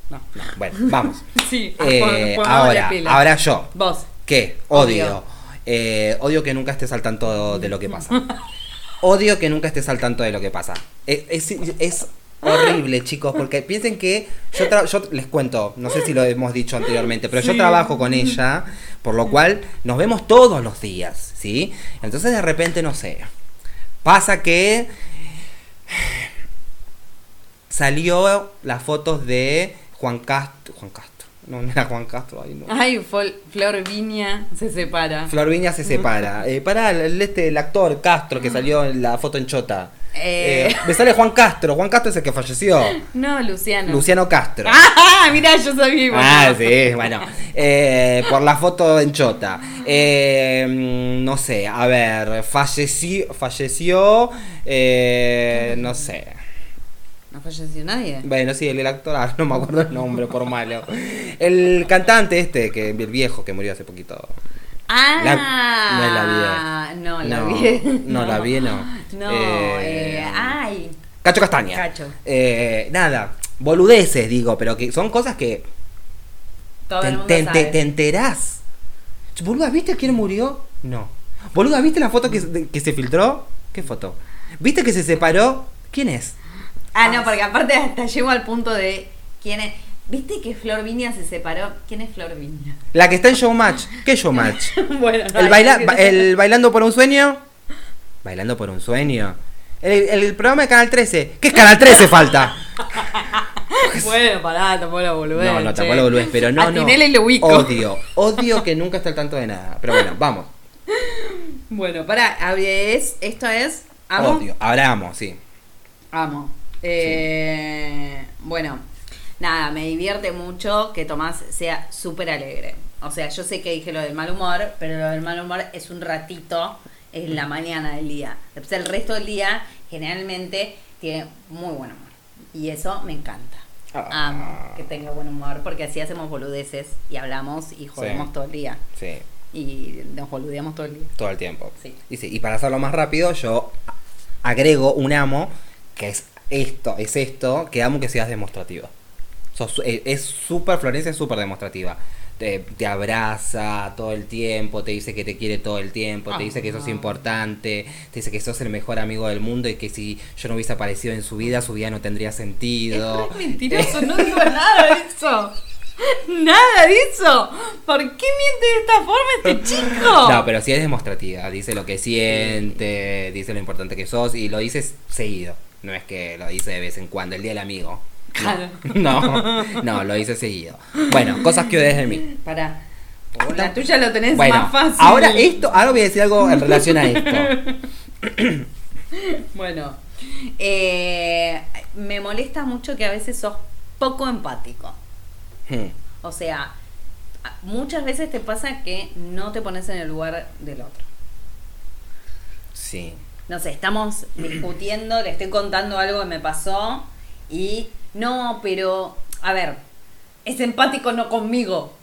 [SPEAKER 2] No.
[SPEAKER 1] No, bueno, vamos. [LAUGHS]
[SPEAKER 2] Sí.
[SPEAKER 1] Eh, ahora, ahora yo.
[SPEAKER 2] Vos.
[SPEAKER 1] ¿Qué? Odio.
[SPEAKER 2] Odio.
[SPEAKER 1] Eh, odio que nunca estés al tanto de lo que pasa. [LAUGHS] Odio que nunca estés al tanto de lo que pasa. Es, es- es horrible, chicos, porque piensen que yo, tra- yo les cuento, no sé si lo hemos dicho anteriormente, pero yo trabajo con ella, por lo cual nos vemos todos los días, ¿sí? Entonces de repente, no sé, pasa que salió las fotos de Juan Castro, Juan Castro, no, no era Juan Castro, ahí no.
[SPEAKER 2] Ay, Flor Viña se separa.
[SPEAKER 1] Flor Viña se separa. [LAUGHS] Eh, pará, el, este, el actor Castro que salió en la foto en Chota.
[SPEAKER 2] Eh.
[SPEAKER 1] Eh, me sale Juan Castro. Juan Castro es el que falleció. [LAUGHS]
[SPEAKER 2] No, Luciano.
[SPEAKER 1] Luciano Castro. [LAUGHS]
[SPEAKER 2] Ah, mira, yo sabía.
[SPEAKER 1] Ah, sí, bueno. Eh, por la foto en Chota. No sé, a ver, falleció, falleció, no sé.
[SPEAKER 2] No falleció nadie.
[SPEAKER 1] Bueno, sí, el, el actor, ah, [LAUGHS] no me acuerdo el nombre, por malo. El cantante este, que el viejo que murió hace poquito.
[SPEAKER 2] Ah,
[SPEAKER 1] La- no la
[SPEAKER 2] No, la vi.
[SPEAKER 1] no la vi, no.
[SPEAKER 2] No,
[SPEAKER 1] Eh,
[SPEAKER 2] eh, ay.
[SPEAKER 1] Cacho Castaña.
[SPEAKER 2] Cacho.
[SPEAKER 1] Eh, nada, boludeces, digo, pero que son cosas que
[SPEAKER 2] Todo
[SPEAKER 1] te,
[SPEAKER 2] el mundo
[SPEAKER 1] te-
[SPEAKER 2] sabe.
[SPEAKER 1] te- te enterás. Boluda, ¿viste quién murió? No. Boluda, ¿viste la foto que, que se filtró? ¿Qué foto? ¿Viste que se separó? ¿Quién es?
[SPEAKER 2] Ah, no, porque aparte hasta llego al punto de quién es. ¿Viste que Flor Viña se separó? ¿Quién es Flor Viña?
[SPEAKER 1] La que está en Showmatch. ¿Qué Showmatch? [LAUGHS]
[SPEAKER 2] bueno, no,
[SPEAKER 1] el, baila- el Bailando por un sueño. Bailando por un sueño. El, el programa de Canal 13. ¿Qué es Canal 13 falta? [LAUGHS]
[SPEAKER 2] Bueno, pará, tampoco la boludez.
[SPEAKER 1] No, no, tampoco lo volvés, pero no, no.
[SPEAKER 2] Lo ubico.
[SPEAKER 1] Odio, odio que nunca está al tanto de nada. Pero bueno, vamos.
[SPEAKER 2] Bueno, pará, a ver, es, esto es. ¿Amo?
[SPEAKER 1] Odio. Ahora amo, sí.
[SPEAKER 2] Amo. Eh, Bueno, nada, me divierte mucho que Tomás sea súper alegre. O sea, yo sé que dije lo del mal humor, pero lo del mal humor es un ratito en la mañana del día. Después el resto del día generalmente tiene muy buen humor. Y eso me encanta.
[SPEAKER 1] Ah.
[SPEAKER 2] Amo que tenga buen humor porque así hacemos boludeces y hablamos y jodemos
[SPEAKER 1] Sí.
[SPEAKER 2] todo el día.
[SPEAKER 1] Sí,
[SPEAKER 2] Y nos boludeamos todo el día.
[SPEAKER 1] todo el tiempo.
[SPEAKER 2] Sí.
[SPEAKER 1] Y, sí, y para hacerlo más rápido, yo agrego un amo que es esto, es esto, que amo que seas demostrativa. Sos- eh, es súper, Florencia es súper demostrativa. Te, te abraza todo el tiempo, te dice que te quiere todo el tiempo, te dice que sos
[SPEAKER 2] Ah.
[SPEAKER 1] importante, te dice que sos el mejor amigo del mundo y que si yo no hubiese aparecido en su vida, su vida no tendría sentido.
[SPEAKER 2] Es mentiroso, no digo nada de eso. [LAUGHS] Nada de eso. ¿Por qué miente de esta forma este [LAUGHS] chico?
[SPEAKER 1] No, pero sí es demostrativa. Dice lo que siente, dice lo importante que sos y lo dice seguido. No es que lo dice de vez en cuando, el día del amigo.
[SPEAKER 2] Claro. [LAUGHS]
[SPEAKER 1] No, no, lo dice seguido. Bueno, cosas que odias de mí.
[SPEAKER 2] Pará. La tuya lo tenés
[SPEAKER 1] Bueno,
[SPEAKER 2] más fácil.
[SPEAKER 1] ahora esto, ahora voy a decir algo en relación a esto. [LAUGHS]
[SPEAKER 2] Bueno. eh, me molesta mucho que a veces sos poco empático.
[SPEAKER 1] Hmm,
[SPEAKER 2] O sea, muchas veces te pasa que no te pones en el lugar del otro.
[SPEAKER 1] Sí.
[SPEAKER 2] No sé, estamos discutiendo, le estoy contando algo que me pasó y no, pero, a ver, es empático no conmigo,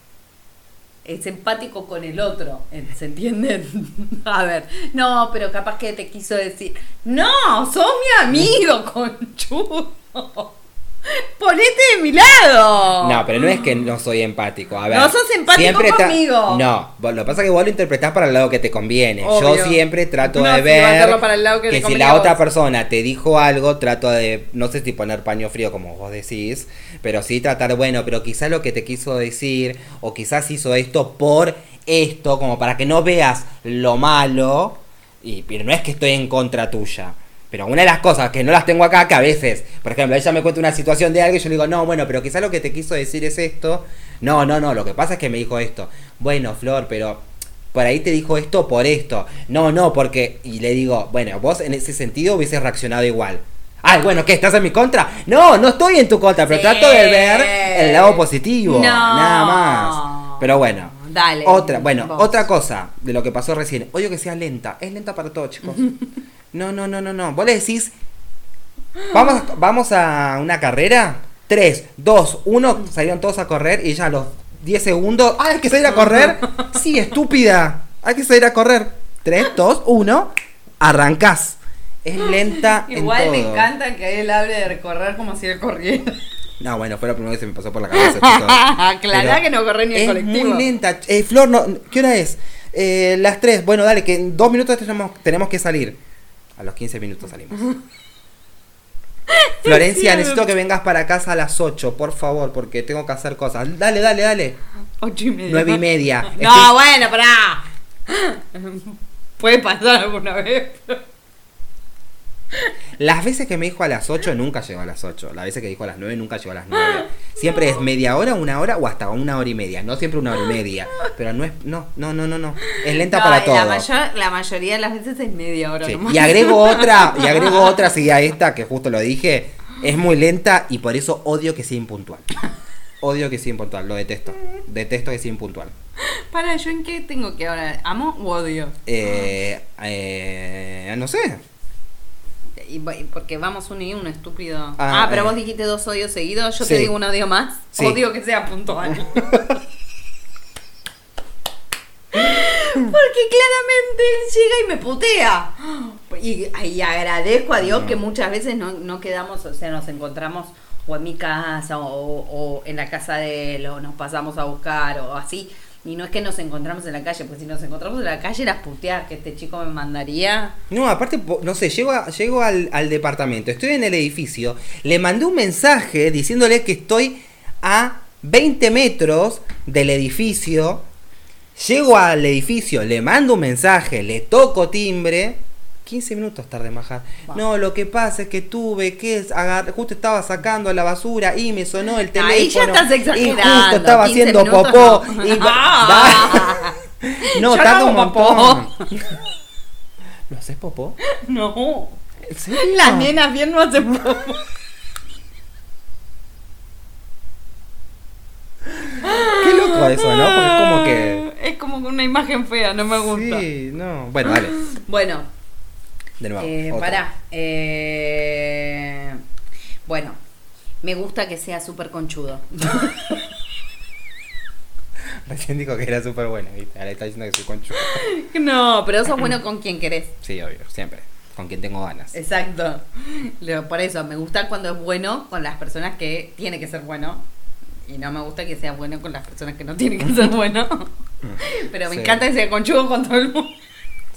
[SPEAKER 2] es empático con el otro, ¿eh? ¿se entienden? [LAUGHS] a ver, no, pero capaz que te quiso decir, no, sos mi amigo, [LAUGHS] conchudo. Ponete de mi lado.
[SPEAKER 1] No, pero no es que no soy empático. A ver,
[SPEAKER 2] No sos empático conmigo.
[SPEAKER 1] No, lo que pasa es que vos lo interpretás para el lado que te conviene.
[SPEAKER 2] Obvio.
[SPEAKER 1] Yo siempre trato
[SPEAKER 2] No,
[SPEAKER 1] de ver
[SPEAKER 2] para el lado que te
[SPEAKER 1] si la otra persona te dijo algo, trato de, no sé si poner paño frío como vos decís, pero sí tratar, bueno, pero quizás lo que te quiso decir, o quizás hizo esto por esto, como para que no veas lo malo, y, pero no es que estoy en contra tuya. Pero una de las cosas que no las tengo acá, que a veces, por ejemplo, ella me cuenta una situación de algo y yo le digo, no, bueno, pero quizás lo que te quiso decir es esto. No, no, no, lo que pasa es que me dijo esto. Bueno, Flor, pero por ahí te dijo esto por esto. No, no, porque... Y le digo, bueno, vos en ese sentido hubieses reaccionado igual. Ay, bueno, ¿qué? ¿Estás en mi contra? No, no estoy en tu contra, pero
[SPEAKER 2] Sí.
[SPEAKER 1] trato de ver el lado positivo.
[SPEAKER 2] No.
[SPEAKER 1] Nada más. Pero bueno.
[SPEAKER 2] Dale.
[SPEAKER 1] Otra, bueno,
[SPEAKER 2] vos.
[SPEAKER 1] otra cosa de lo que pasó recién. Odio que sea lenta. Es lenta para todos, chicos. [LAUGHS] No, no, no, no, no. Vos le decís, vamos, vamos a una carrera. 3, 2, 1, salieron todos a correr y ya a los 10 segundos. ¡Ah, hay que salir a correr! Sí, estúpida. Hay que salir a correr. 3, 2, 1, arrancás. Es lenta. en
[SPEAKER 2] Igual me
[SPEAKER 1] todo.
[SPEAKER 2] encanta que él hable de recorrer como si él corriera.
[SPEAKER 1] No, bueno, fue la primera vez que se me pasó por la cabeza, [LAUGHS] Pero
[SPEAKER 2] que no corre ni en
[SPEAKER 1] es
[SPEAKER 2] colectivo.
[SPEAKER 1] muy lenta. Eh, Flor, no, ¿qué hora es? Eh, las 3. Bueno, dale, que en dos minutos tenemos, tenemos que salir. A los 15 minutos salimos. [LAUGHS] Florencia, necesito que vengas para casa a las 8, por favor, porque tengo que hacer cosas. Dale, dale, dale.
[SPEAKER 2] Ocho y media.
[SPEAKER 1] 9 y media.
[SPEAKER 2] No,
[SPEAKER 1] Estoy-
[SPEAKER 2] bueno, pará. [LAUGHS] Puede pasar alguna vez.
[SPEAKER 1] Las veces que me dijo a las 8 nunca llegó a las 8. Las veces que dijo a las 9 nunca llegó a las 9. [LAUGHS] Siempre es media hora, una hora o hasta una hora y media. No siempre una hora y media. [LAUGHS] Pero no es. No, no, no, no. no. Es lenta
[SPEAKER 2] No,
[SPEAKER 1] para todo.
[SPEAKER 2] La, mayor, la mayoría de las veces es media hora
[SPEAKER 1] Sí,
[SPEAKER 2] nomás.
[SPEAKER 1] Y agrego [LAUGHS] otra, y agrego otra, sí, a esta, que justo lo dije. Es muy lenta y por eso odio que sea impuntual. Odio que sea impuntual, lo detesto. Detesto que sea impuntual.
[SPEAKER 2] Para, ¿yo en qué tengo que ahora? ¿Amo o odio?
[SPEAKER 1] Eh, eh, no sé.
[SPEAKER 2] Y, porque vamos uno y uno, estúpido.
[SPEAKER 1] Ah,
[SPEAKER 2] Ah, pero
[SPEAKER 1] eh.
[SPEAKER 2] vos dijiste dos odios seguidos. Yo
[SPEAKER 1] Sí.
[SPEAKER 2] te digo un odio más.
[SPEAKER 1] Sí.
[SPEAKER 2] Odio que sea puntual. [LAUGHS] Porque claramente él llega y me putea. Y, y agradezco a Dios
[SPEAKER 1] No.
[SPEAKER 2] que muchas veces no, no quedamos, o sea, nos encontramos o en mi casa o, o en la casa de él o nos pasamos a buscar o así. Y no es que nos encontramos en la calle, pues si nos encontramos en la calle las puteadas que este chico me mandaría.
[SPEAKER 1] No, aparte, no sé, llego, llego al, al departamento, estoy en el edificio, le mandé un mensaje diciéndole que estoy a 20 metros del edificio, llego al edificio, le mando un mensaje, le toco timbre, 15 minutos tarde en bajar.
[SPEAKER 2] Va.
[SPEAKER 1] No, lo que pasa es que tuve que es agar- justo estaba sacando la basura y me sonó el teléfono.
[SPEAKER 2] Ahí ya estás
[SPEAKER 1] Y
[SPEAKER 2] exagerando.
[SPEAKER 1] justo estaba
[SPEAKER 2] 15
[SPEAKER 1] haciendo
[SPEAKER 2] minutos,
[SPEAKER 1] popó. [LAUGHS] [LAUGHS]
[SPEAKER 2] no.
[SPEAKER 1] y-
[SPEAKER 2] Ah.
[SPEAKER 1] no,
[SPEAKER 2] Yo
[SPEAKER 1] tarda
[SPEAKER 2] no
[SPEAKER 1] un montón. [LAUGHS] ¿Lo haces popó?
[SPEAKER 2] No.
[SPEAKER 1] ¿En serio?
[SPEAKER 2] Las nenas bien no hacen popó.
[SPEAKER 1] Qué loco eso, ¿no? Porque es como que.
[SPEAKER 2] Es como una imagen fea, no me gusta.
[SPEAKER 1] Sí, no. Bueno, dale.
[SPEAKER 2] Bueno,
[SPEAKER 1] De nuevo.
[SPEAKER 2] eh, pará. Eh, bueno, me gusta que sea súper conchudo. [LAUGHS]
[SPEAKER 1] Recién dijo que era súper bueno, ¿viste? Ahora está diciendo que soy conchudo. [LAUGHS]
[SPEAKER 2] No, pero sos bueno con quien querés.
[SPEAKER 1] Sí, obvio, siempre. Con quien tengo ganas.
[SPEAKER 2] Exacto. Por eso, me gusta cuando es bueno con las personas que tiene que ser bueno. Y no me gusta que sea bueno con las personas que no tienen que ser [LAUGHS] bueno. Pero me
[SPEAKER 1] Sí.
[SPEAKER 2] encanta que sea conchudo con todo el mundo.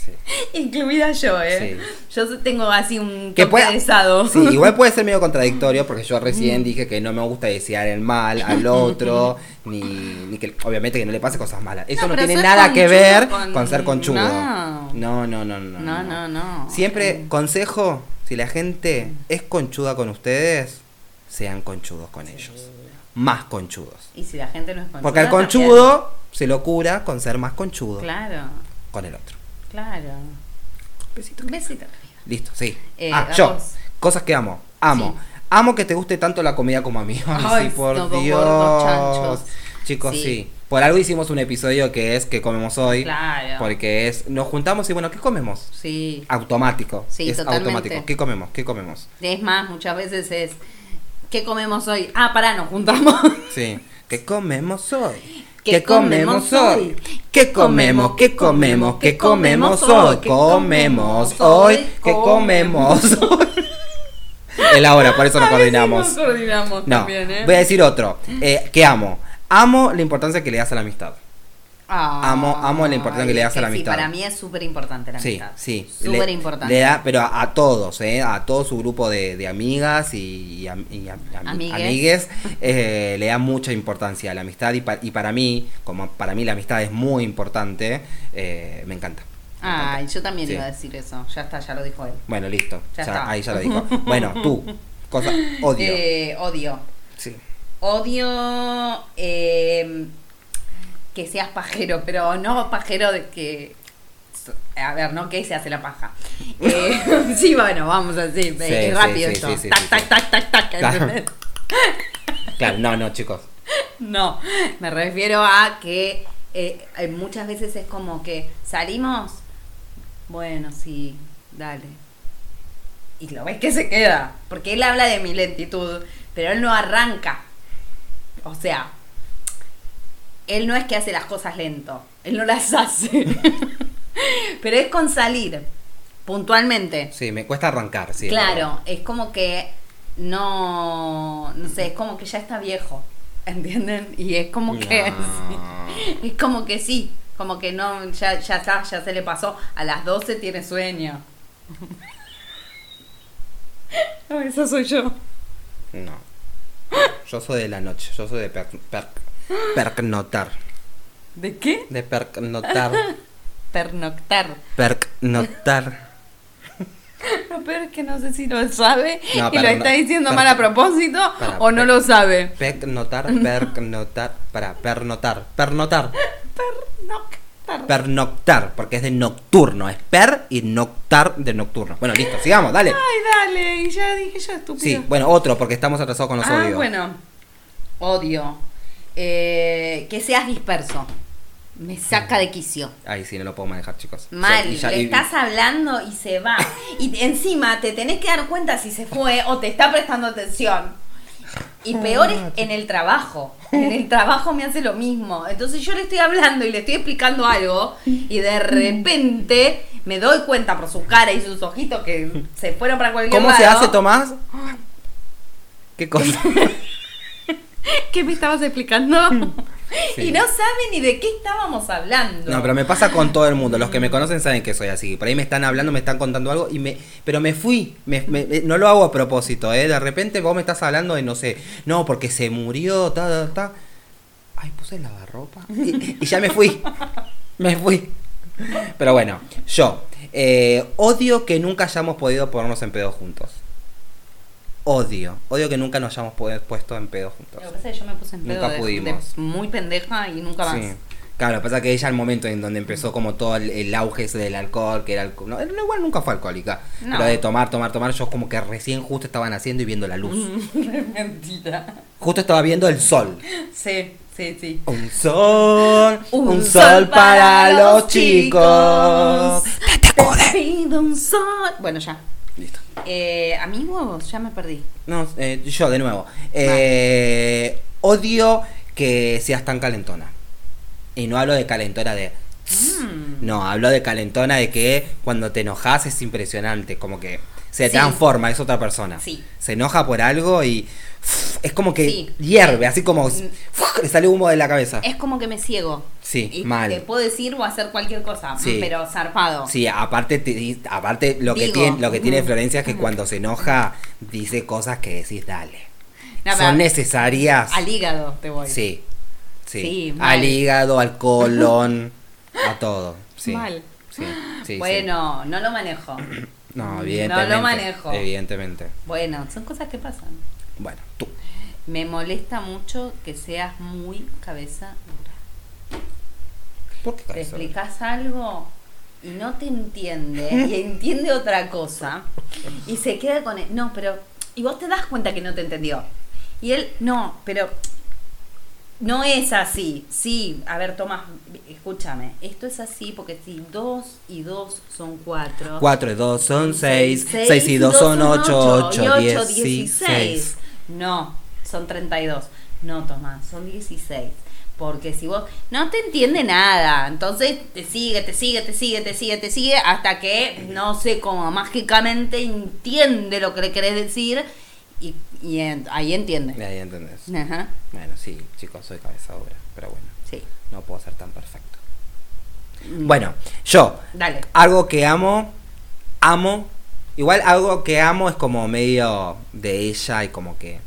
[SPEAKER 1] Sí. [LAUGHS]
[SPEAKER 2] Incluida yo, ¿eh? Yo tengo así un
[SPEAKER 1] Que
[SPEAKER 2] toque
[SPEAKER 1] pueda-
[SPEAKER 2] de sado.
[SPEAKER 1] Sí, igual [LAUGHS] puede ser medio contradictorio porque yo recién dije que no me gusta desear el mal al otro, [LAUGHS] ni, ni que obviamente que no le pase cosas malas. Eso
[SPEAKER 2] No,
[SPEAKER 1] tiene nada que ver
[SPEAKER 2] con-
[SPEAKER 1] con, ser conchudo.
[SPEAKER 2] No.
[SPEAKER 1] No, no, no, no.
[SPEAKER 2] No, no, no.
[SPEAKER 1] Siempre, consejo, si la gente es conchuda con ustedes, sean conchudos con ellos. Más conchudos.
[SPEAKER 2] Y si la gente no es conchuda.
[SPEAKER 1] Porque al
[SPEAKER 2] también.
[SPEAKER 1] conchudo se lo cura con ser más conchudo
[SPEAKER 2] Claro,
[SPEAKER 1] con el otro.
[SPEAKER 2] Claro.
[SPEAKER 1] Besito.
[SPEAKER 2] Besito arriba.
[SPEAKER 1] Listo, sí.
[SPEAKER 2] Eh,
[SPEAKER 1] ah, yo.
[SPEAKER 2] vos.
[SPEAKER 1] Cosas que amo. Amo.
[SPEAKER 2] Sí.
[SPEAKER 1] Amo que te guste tanto la comida como a mí. [LAUGHS] Ay, sí, por Dios. Chicos,
[SPEAKER 2] Sí.
[SPEAKER 1] sí. Por algo hicimos un episodio que es que comemos hoy.
[SPEAKER 2] Claro.
[SPEAKER 1] Porque es, nos juntamos y bueno, ¿qué comemos?
[SPEAKER 2] Sí.
[SPEAKER 1] Automático.
[SPEAKER 2] Sí,
[SPEAKER 1] es
[SPEAKER 2] totalmente.
[SPEAKER 1] automático. ¿Qué comemos? ¿Qué comemos?
[SPEAKER 2] Es más, muchas veces es. ¿Qué comemos hoy? Ah, pará, nos juntamos.
[SPEAKER 1] Sí. ¿Qué comemos hoy? [LAUGHS]
[SPEAKER 2] ¿Qué comemos hoy?
[SPEAKER 1] ¿Qué comemos? ¿Qué comemos? ¿Qué comemos hoy? Comemos hoy. ¿Qué comemos hoy? Es la hora, por eso nos coordinamos.
[SPEAKER 2] Coordinamos
[SPEAKER 1] No,
[SPEAKER 2] también, ¿eh?
[SPEAKER 1] voy a decir otro. Eh, que amo. Amo la importancia que le das a la amistad.
[SPEAKER 2] Ah,
[SPEAKER 1] amo- amo la importancia que le das a la
[SPEAKER 2] sí,
[SPEAKER 1] amistad.
[SPEAKER 2] para mí es súper importante la
[SPEAKER 1] Sí,
[SPEAKER 2] amistad.
[SPEAKER 1] sí.
[SPEAKER 2] Súper
[SPEAKER 1] Le-
[SPEAKER 2] importante.
[SPEAKER 1] Le da, pero a, a todos, ¿eh? A todo su grupo de, de amigas y, y am- y am- am-
[SPEAKER 2] Amigues.
[SPEAKER 1] amigues, eh, le da mucha importancia a la amistad y, pa- y para mí, como para mí la amistad es muy importante, eh, me encanta. Me
[SPEAKER 2] Ay,
[SPEAKER 1] encanta.
[SPEAKER 2] yo también
[SPEAKER 1] Sí.
[SPEAKER 2] iba a decir eso. Ya está, ya lo dijo él.
[SPEAKER 1] Bueno, listo.
[SPEAKER 2] Ya
[SPEAKER 1] Ya-
[SPEAKER 2] está.
[SPEAKER 1] ahí ya lo dijo. [LAUGHS] Bueno, tú, cosa, odio.
[SPEAKER 2] Eh, odio.
[SPEAKER 1] Sí.
[SPEAKER 2] Odio eh, que seas pajero, pero no pajero de que. A ver, no que se hace la paja. [LAUGHS] Eh, [LAUGHS] sí, bueno, vamos así,
[SPEAKER 1] Sí,
[SPEAKER 2] eh,
[SPEAKER 1] sí,
[SPEAKER 2] rápido
[SPEAKER 1] sí,
[SPEAKER 2] esto.
[SPEAKER 1] sí, sí,
[SPEAKER 2] tac,
[SPEAKER 1] sí,
[SPEAKER 2] tac, tac, tac, tac. [LAUGHS]
[SPEAKER 1] Claro, no, no, chicos.
[SPEAKER 2] No, me refiero a que eh, eh, muchas veces es como que salimos, bueno, sí, dale. Y lo ves que se queda, porque él habla de mi lentitud, pero él no arranca. O sea, él no es que hace las cosas lento, él no las [LAUGHS] hace. pero es con salir, puntualmente.
[SPEAKER 1] Sí, me cuesta arrancar, sí.
[SPEAKER 2] Claro, es como que no, no sé, es como que ya está viejo, ¿entienden? Y es como que
[SPEAKER 1] No. [LAUGHS]
[SPEAKER 2] es como que sí, como que no, ya, ya está, ya se le pasó, a las 12 tiene sueño. [LAUGHS] No, eso soy yo.
[SPEAKER 1] No. Yo soy de la noche, yo soy de per, per- pernotar.
[SPEAKER 2] ¿De qué?
[SPEAKER 1] De pernotar. [LAUGHS]
[SPEAKER 2] Pernoctar.
[SPEAKER 1] Pernotar.
[SPEAKER 2] Lo peor es que no sé si lo sabe
[SPEAKER 1] No,
[SPEAKER 2] y lo está diciendo mal a propósito o no lo sabe.
[SPEAKER 1] Pernotar, [LAUGHS] pernotar. Para, pernotar. Pernotar.
[SPEAKER 2] Pernoctar.
[SPEAKER 1] Pernoctar, porque es de nocturno. Es per y noctar de nocturno. Bueno, listo, sigamos, dale.
[SPEAKER 2] Ay, dale, y ya dije yo estúpido.
[SPEAKER 1] Sí, bueno, otro, porque estamos atrasados con los
[SPEAKER 2] ah,
[SPEAKER 1] odios.
[SPEAKER 2] bueno. Odio. Eh, que seas disperso. Me saca de quicio.
[SPEAKER 1] Ay, sí, no lo puedo manejar, chicos.
[SPEAKER 2] Mal,
[SPEAKER 1] Sí, y ya-
[SPEAKER 2] le
[SPEAKER 1] y-
[SPEAKER 2] estás hablando y se va. Y encima te tenés que dar cuenta si se fue o te está prestando atención. Y peor es en el trabajo. En el trabajo me hace lo mismo. Entonces yo le estoy hablando y le estoy explicando algo y de repente me doy cuenta por su cara y sus ojitos que se fueron para cualquier
[SPEAKER 1] ¿Cómo
[SPEAKER 2] lado.
[SPEAKER 1] se hace, Tomás? ¿Qué cosa? [LAUGHS] [LAUGHS]
[SPEAKER 2] ¿Qué me estabas explicando?
[SPEAKER 1] Sí.
[SPEAKER 2] Y no sabe ni de qué estábamos hablando.
[SPEAKER 1] No, pero me pasa con todo el mundo. Los que me conocen saben que soy así. Por ahí me están hablando, me están contando algo y me, pero me fui. Me- me- me- no lo hago a propósito, ¿eh? De repente vos me estás hablando de no sé, no, porque se murió, ta, ta, ta. Ay, puse lavarropa. Y, y ya me fui. Me fui. Pero bueno, yo. Eh, odio que nunca hayamos podido ponernos en pedo juntos. Odio. Odio que nunca nos hayamos pu- puesto en pedo juntos.
[SPEAKER 2] Lo que pasa es que yo me puse en pedo
[SPEAKER 1] Nunca
[SPEAKER 2] de-
[SPEAKER 1] pudimos.
[SPEAKER 2] de muy pendeja y nunca más.
[SPEAKER 1] Sí. Claro, lo que pasa es que ella al momento en donde empezó como todo el, el auge ese del alcohol, que era alco- no, igual nunca fue alcohólica.
[SPEAKER 2] No.
[SPEAKER 1] Pero de tomar, tomar, tomar, yo como que recién justo estaban haciendo y viendo la luz. [LAUGHS]
[SPEAKER 2] Mentira.
[SPEAKER 1] Justo estaba viendo el sol.
[SPEAKER 2] Sí, sí, sí.
[SPEAKER 1] Un sol, un,
[SPEAKER 2] Un
[SPEAKER 1] sol,
[SPEAKER 2] sol
[SPEAKER 1] para
[SPEAKER 2] para
[SPEAKER 1] los
[SPEAKER 2] los
[SPEAKER 1] chicos.
[SPEAKER 2] Te pido un sol. Bueno, ya.
[SPEAKER 1] Listo.
[SPEAKER 2] Eh, amigos, ya me perdí.
[SPEAKER 1] No, eh, yo de nuevo. Eh, odio que seas tan calentona. Y no hablo de calentona de...
[SPEAKER 2] Mm.
[SPEAKER 1] No, hablo de calentona de que cuando te enojas es impresionante, como que se
[SPEAKER 2] Sí.
[SPEAKER 1] transforma, es otra persona.
[SPEAKER 2] Sí.
[SPEAKER 1] Se enoja por algo y es como que
[SPEAKER 2] Sí.
[SPEAKER 1] hierve, así como
[SPEAKER 2] Mm.
[SPEAKER 1] le sale humo de la cabeza.
[SPEAKER 2] Es como que me ciego.
[SPEAKER 1] Sí,
[SPEAKER 2] Y
[SPEAKER 1] mal.
[SPEAKER 2] Te puedo decir o hacer cualquier cosa,
[SPEAKER 1] Sí.
[SPEAKER 2] pero zarpado.
[SPEAKER 1] Sí, aparte, te aparte lo que tiene, lo que tiene. Florencia es que cuando se enoja dice cosas que decís, dale.
[SPEAKER 2] No,
[SPEAKER 1] Son necesarias.
[SPEAKER 2] Al hígado te voy.
[SPEAKER 1] Sí. Sí. Al hígado, al colon, a todo. [LAUGHS] Sí.
[SPEAKER 2] Mal.
[SPEAKER 1] Sí, sí, sí.
[SPEAKER 2] bueno, no lo manejo.
[SPEAKER 1] No, evidentemente.
[SPEAKER 2] No lo manejo.
[SPEAKER 1] Evidentemente.
[SPEAKER 2] Bueno, son cosas que pasan.
[SPEAKER 1] Bueno, tú.
[SPEAKER 2] Me molesta mucho que seas muy cabeza dura.
[SPEAKER 1] ¿Por qué
[SPEAKER 2] Te explicas algo y no te entiende [LAUGHS] y entiende otra cosa y se queda con él. No, pero. Y vos te das cuenta que no te entendió. Y él, no, pero. No es así. Sí, a ver, Tomás, escúchame. Esto es así porque si dos y dos son cuatro.
[SPEAKER 1] 4 y 2 son 6,
[SPEAKER 2] Seis
[SPEAKER 1] 6 y 2 son 8,
[SPEAKER 2] ocho, y
[SPEAKER 1] 8,
[SPEAKER 2] ocho,
[SPEAKER 1] 16.
[SPEAKER 2] No, son 32. No, Tomás, son 16. Porque si vos no te entiende nada, entonces te sigue, te sigue, te sigue, te sigue, te sigue, hasta que, no sé cómo, mágicamente entiende lo que le querés decir y, y en- ahí entiende.
[SPEAKER 1] Ahí entendés.
[SPEAKER 2] Ajá,
[SPEAKER 1] Bueno, sí, chicos, soy cabeza dura, pero bueno,
[SPEAKER 2] sí.
[SPEAKER 1] no puedo ser tan perfecto.
[SPEAKER 2] Mm.
[SPEAKER 1] Bueno, yo,
[SPEAKER 2] Dale.
[SPEAKER 1] algo que amo, amo, igual algo que amo es como medio de ella y como que,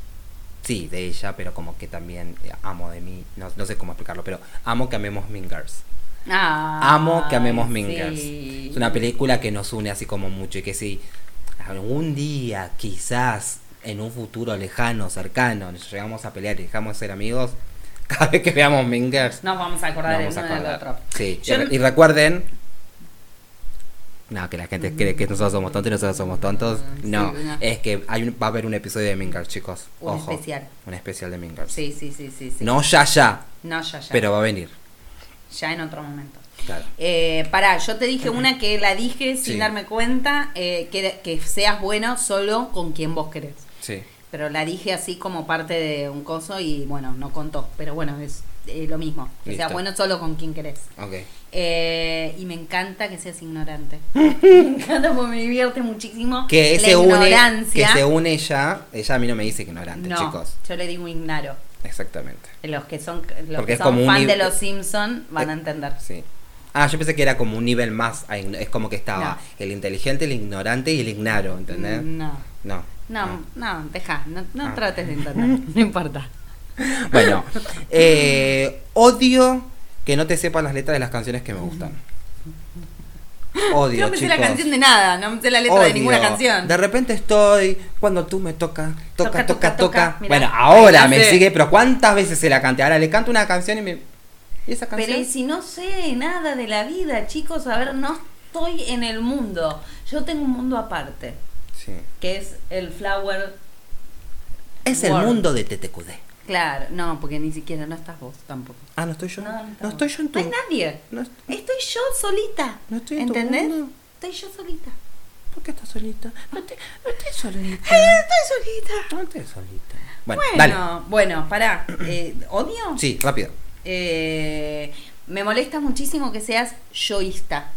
[SPEAKER 1] sí, de ella, pero como que también eh, amo de mí, no, no sé cómo explicarlo, pero amo que amemos Mingers. Amo que amemos Mingers.
[SPEAKER 2] sí.
[SPEAKER 1] Es una película que nos une así como mucho y que si algún día, quizás, en un futuro lejano, cercano, nos llegamos a pelear y dejamos de ser amigos, [LAUGHS] cada vez que veamos Mingers,
[SPEAKER 2] Nos vamos a acordar
[SPEAKER 1] nos vamos a
[SPEAKER 2] del
[SPEAKER 1] acordar.
[SPEAKER 2] otro.
[SPEAKER 1] Sí,
[SPEAKER 2] Yo
[SPEAKER 1] y, recuerden... No, que la gente cree que nosotros somos tontos y nosotros somos tontos.
[SPEAKER 2] Mm,
[SPEAKER 1] No,
[SPEAKER 2] sí, no.
[SPEAKER 1] es que hay un- va a haber un episodio de Mingers, chicos.
[SPEAKER 2] Un
[SPEAKER 1] Ojo.
[SPEAKER 2] especial.
[SPEAKER 1] Un especial de Mingers.
[SPEAKER 2] Sí, sí, sí, sí. sí.
[SPEAKER 1] No ya, ya,
[SPEAKER 2] No, ya, ya.
[SPEAKER 1] pero va a venir.
[SPEAKER 2] Ya en otro momento.
[SPEAKER 1] Claro.
[SPEAKER 2] Eh, pará, yo te dije una que la dije sin
[SPEAKER 1] Sí.
[SPEAKER 2] darme cuenta, eh, que, que seas bueno solo con quien vos querés.
[SPEAKER 1] Sí.
[SPEAKER 2] Pero la dije así como parte de un coso y bueno, no contó. Pero bueno, es eh, lo mismo. Que
[SPEAKER 1] Listo.
[SPEAKER 2] bueno solo con quien querés. Eh, y me encanta que seas ignorante. [LAUGHS] me encanta porque me divierte muchísimo
[SPEAKER 1] Que
[SPEAKER 2] la
[SPEAKER 1] se une, que
[SPEAKER 2] ignorancia.
[SPEAKER 1] se une ella, ella a mí no me dice ignorante,
[SPEAKER 2] no,
[SPEAKER 1] chicos.
[SPEAKER 2] yo le digo ignaro.
[SPEAKER 1] Exactamente.
[SPEAKER 2] Los que son, los
[SPEAKER 1] Porque
[SPEAKER 2] que son
[SPEAKER 1] un
[SPEAKER 2] fan de los Simpson van a entender.
[SPEAKER 1] Sí. Ah, yo pensé que era como un nivel más, es como que estaba
[SPEAKER 2] No.
[SPEAKER 1] el inteligente, el ignorante y el ignaro, ¿entendés?
[SPEAKER 2] No.
[SPEAKER 1] No.
[SPEAKER 2] No, no, deja, no, no
[SPEAKER 1] Ah.
[SPEAKER 2] trates de entender, [LAUGHS] no importa.
[SPEAKER 1] Bueno, [LAUGHS] eh, odio que no te sepan las letras de las canciones que me gustan. Odio,
[SPEAKER 2] no me sé
[SPEAKER 1] chicos.
[SPEAKER 2] la canción de nada, no me sé la letra de ninguna canción.
[SPEAKER 1] De repente estoy, cuando tú me tocas, toca,
[SPEAKER 2] Toca,
[SPEAKER 1] toca,
[SPEAKER 2] toca,
[SPEAKER 1] toca.
[SPEAKER 2] toca. Mirá,
[SPEAKER 1] bueno, ahora me sigue, pero ¿cuántas veces se la canté? Ahora le canto una canción y me... ¿Y esa canción?
[SPEAKER 2] Pero ¿y si no sé nada de la vida, chicos, a ver, no estoy en el mundo. Yo tengo un mundo aparte,
[SPEAKER 1] Sí.
[SPEAKER 2] que es el flower.
[SPEAKER 1] Es el mundo de TTQD.
[SPEAKER 2] Claro, no, porque ni siquiera no estás vos tampoco.
[SPEAKER 1] Ah, ¿no estoy yo?
[SPEAKER 2] No, no
[SPEAKER 1] estoy yo en tu...
[SPEAKER 2] No hay nadie.
[SPEAKER 1] No est-
[SPEAKER 2] Estoy yo solita.
[SPEAKER 1] No estoy en tu
[SPEAKER 2] ¿Entendés?
[SPEAKER 1] mundo.
[SPEAKER 2] Estoy yo solita.
[SPEAKER 1] ¿Por qué estás solita? No, te, no estés solita.
[SPEAKER 2] Estoy solita.
[SPEAKER 1] No estés solita. Bueno,
[SPEAKER 2] Bueno,
[SPEAKER 1] dale.
[SPEAKER 2] bueno, pará. Eh, ¿Odio?
[SPEAKER 1] Sí, rápido.
[SPEAKER 2] Eh, me molesta muchísimo que seas yoísta.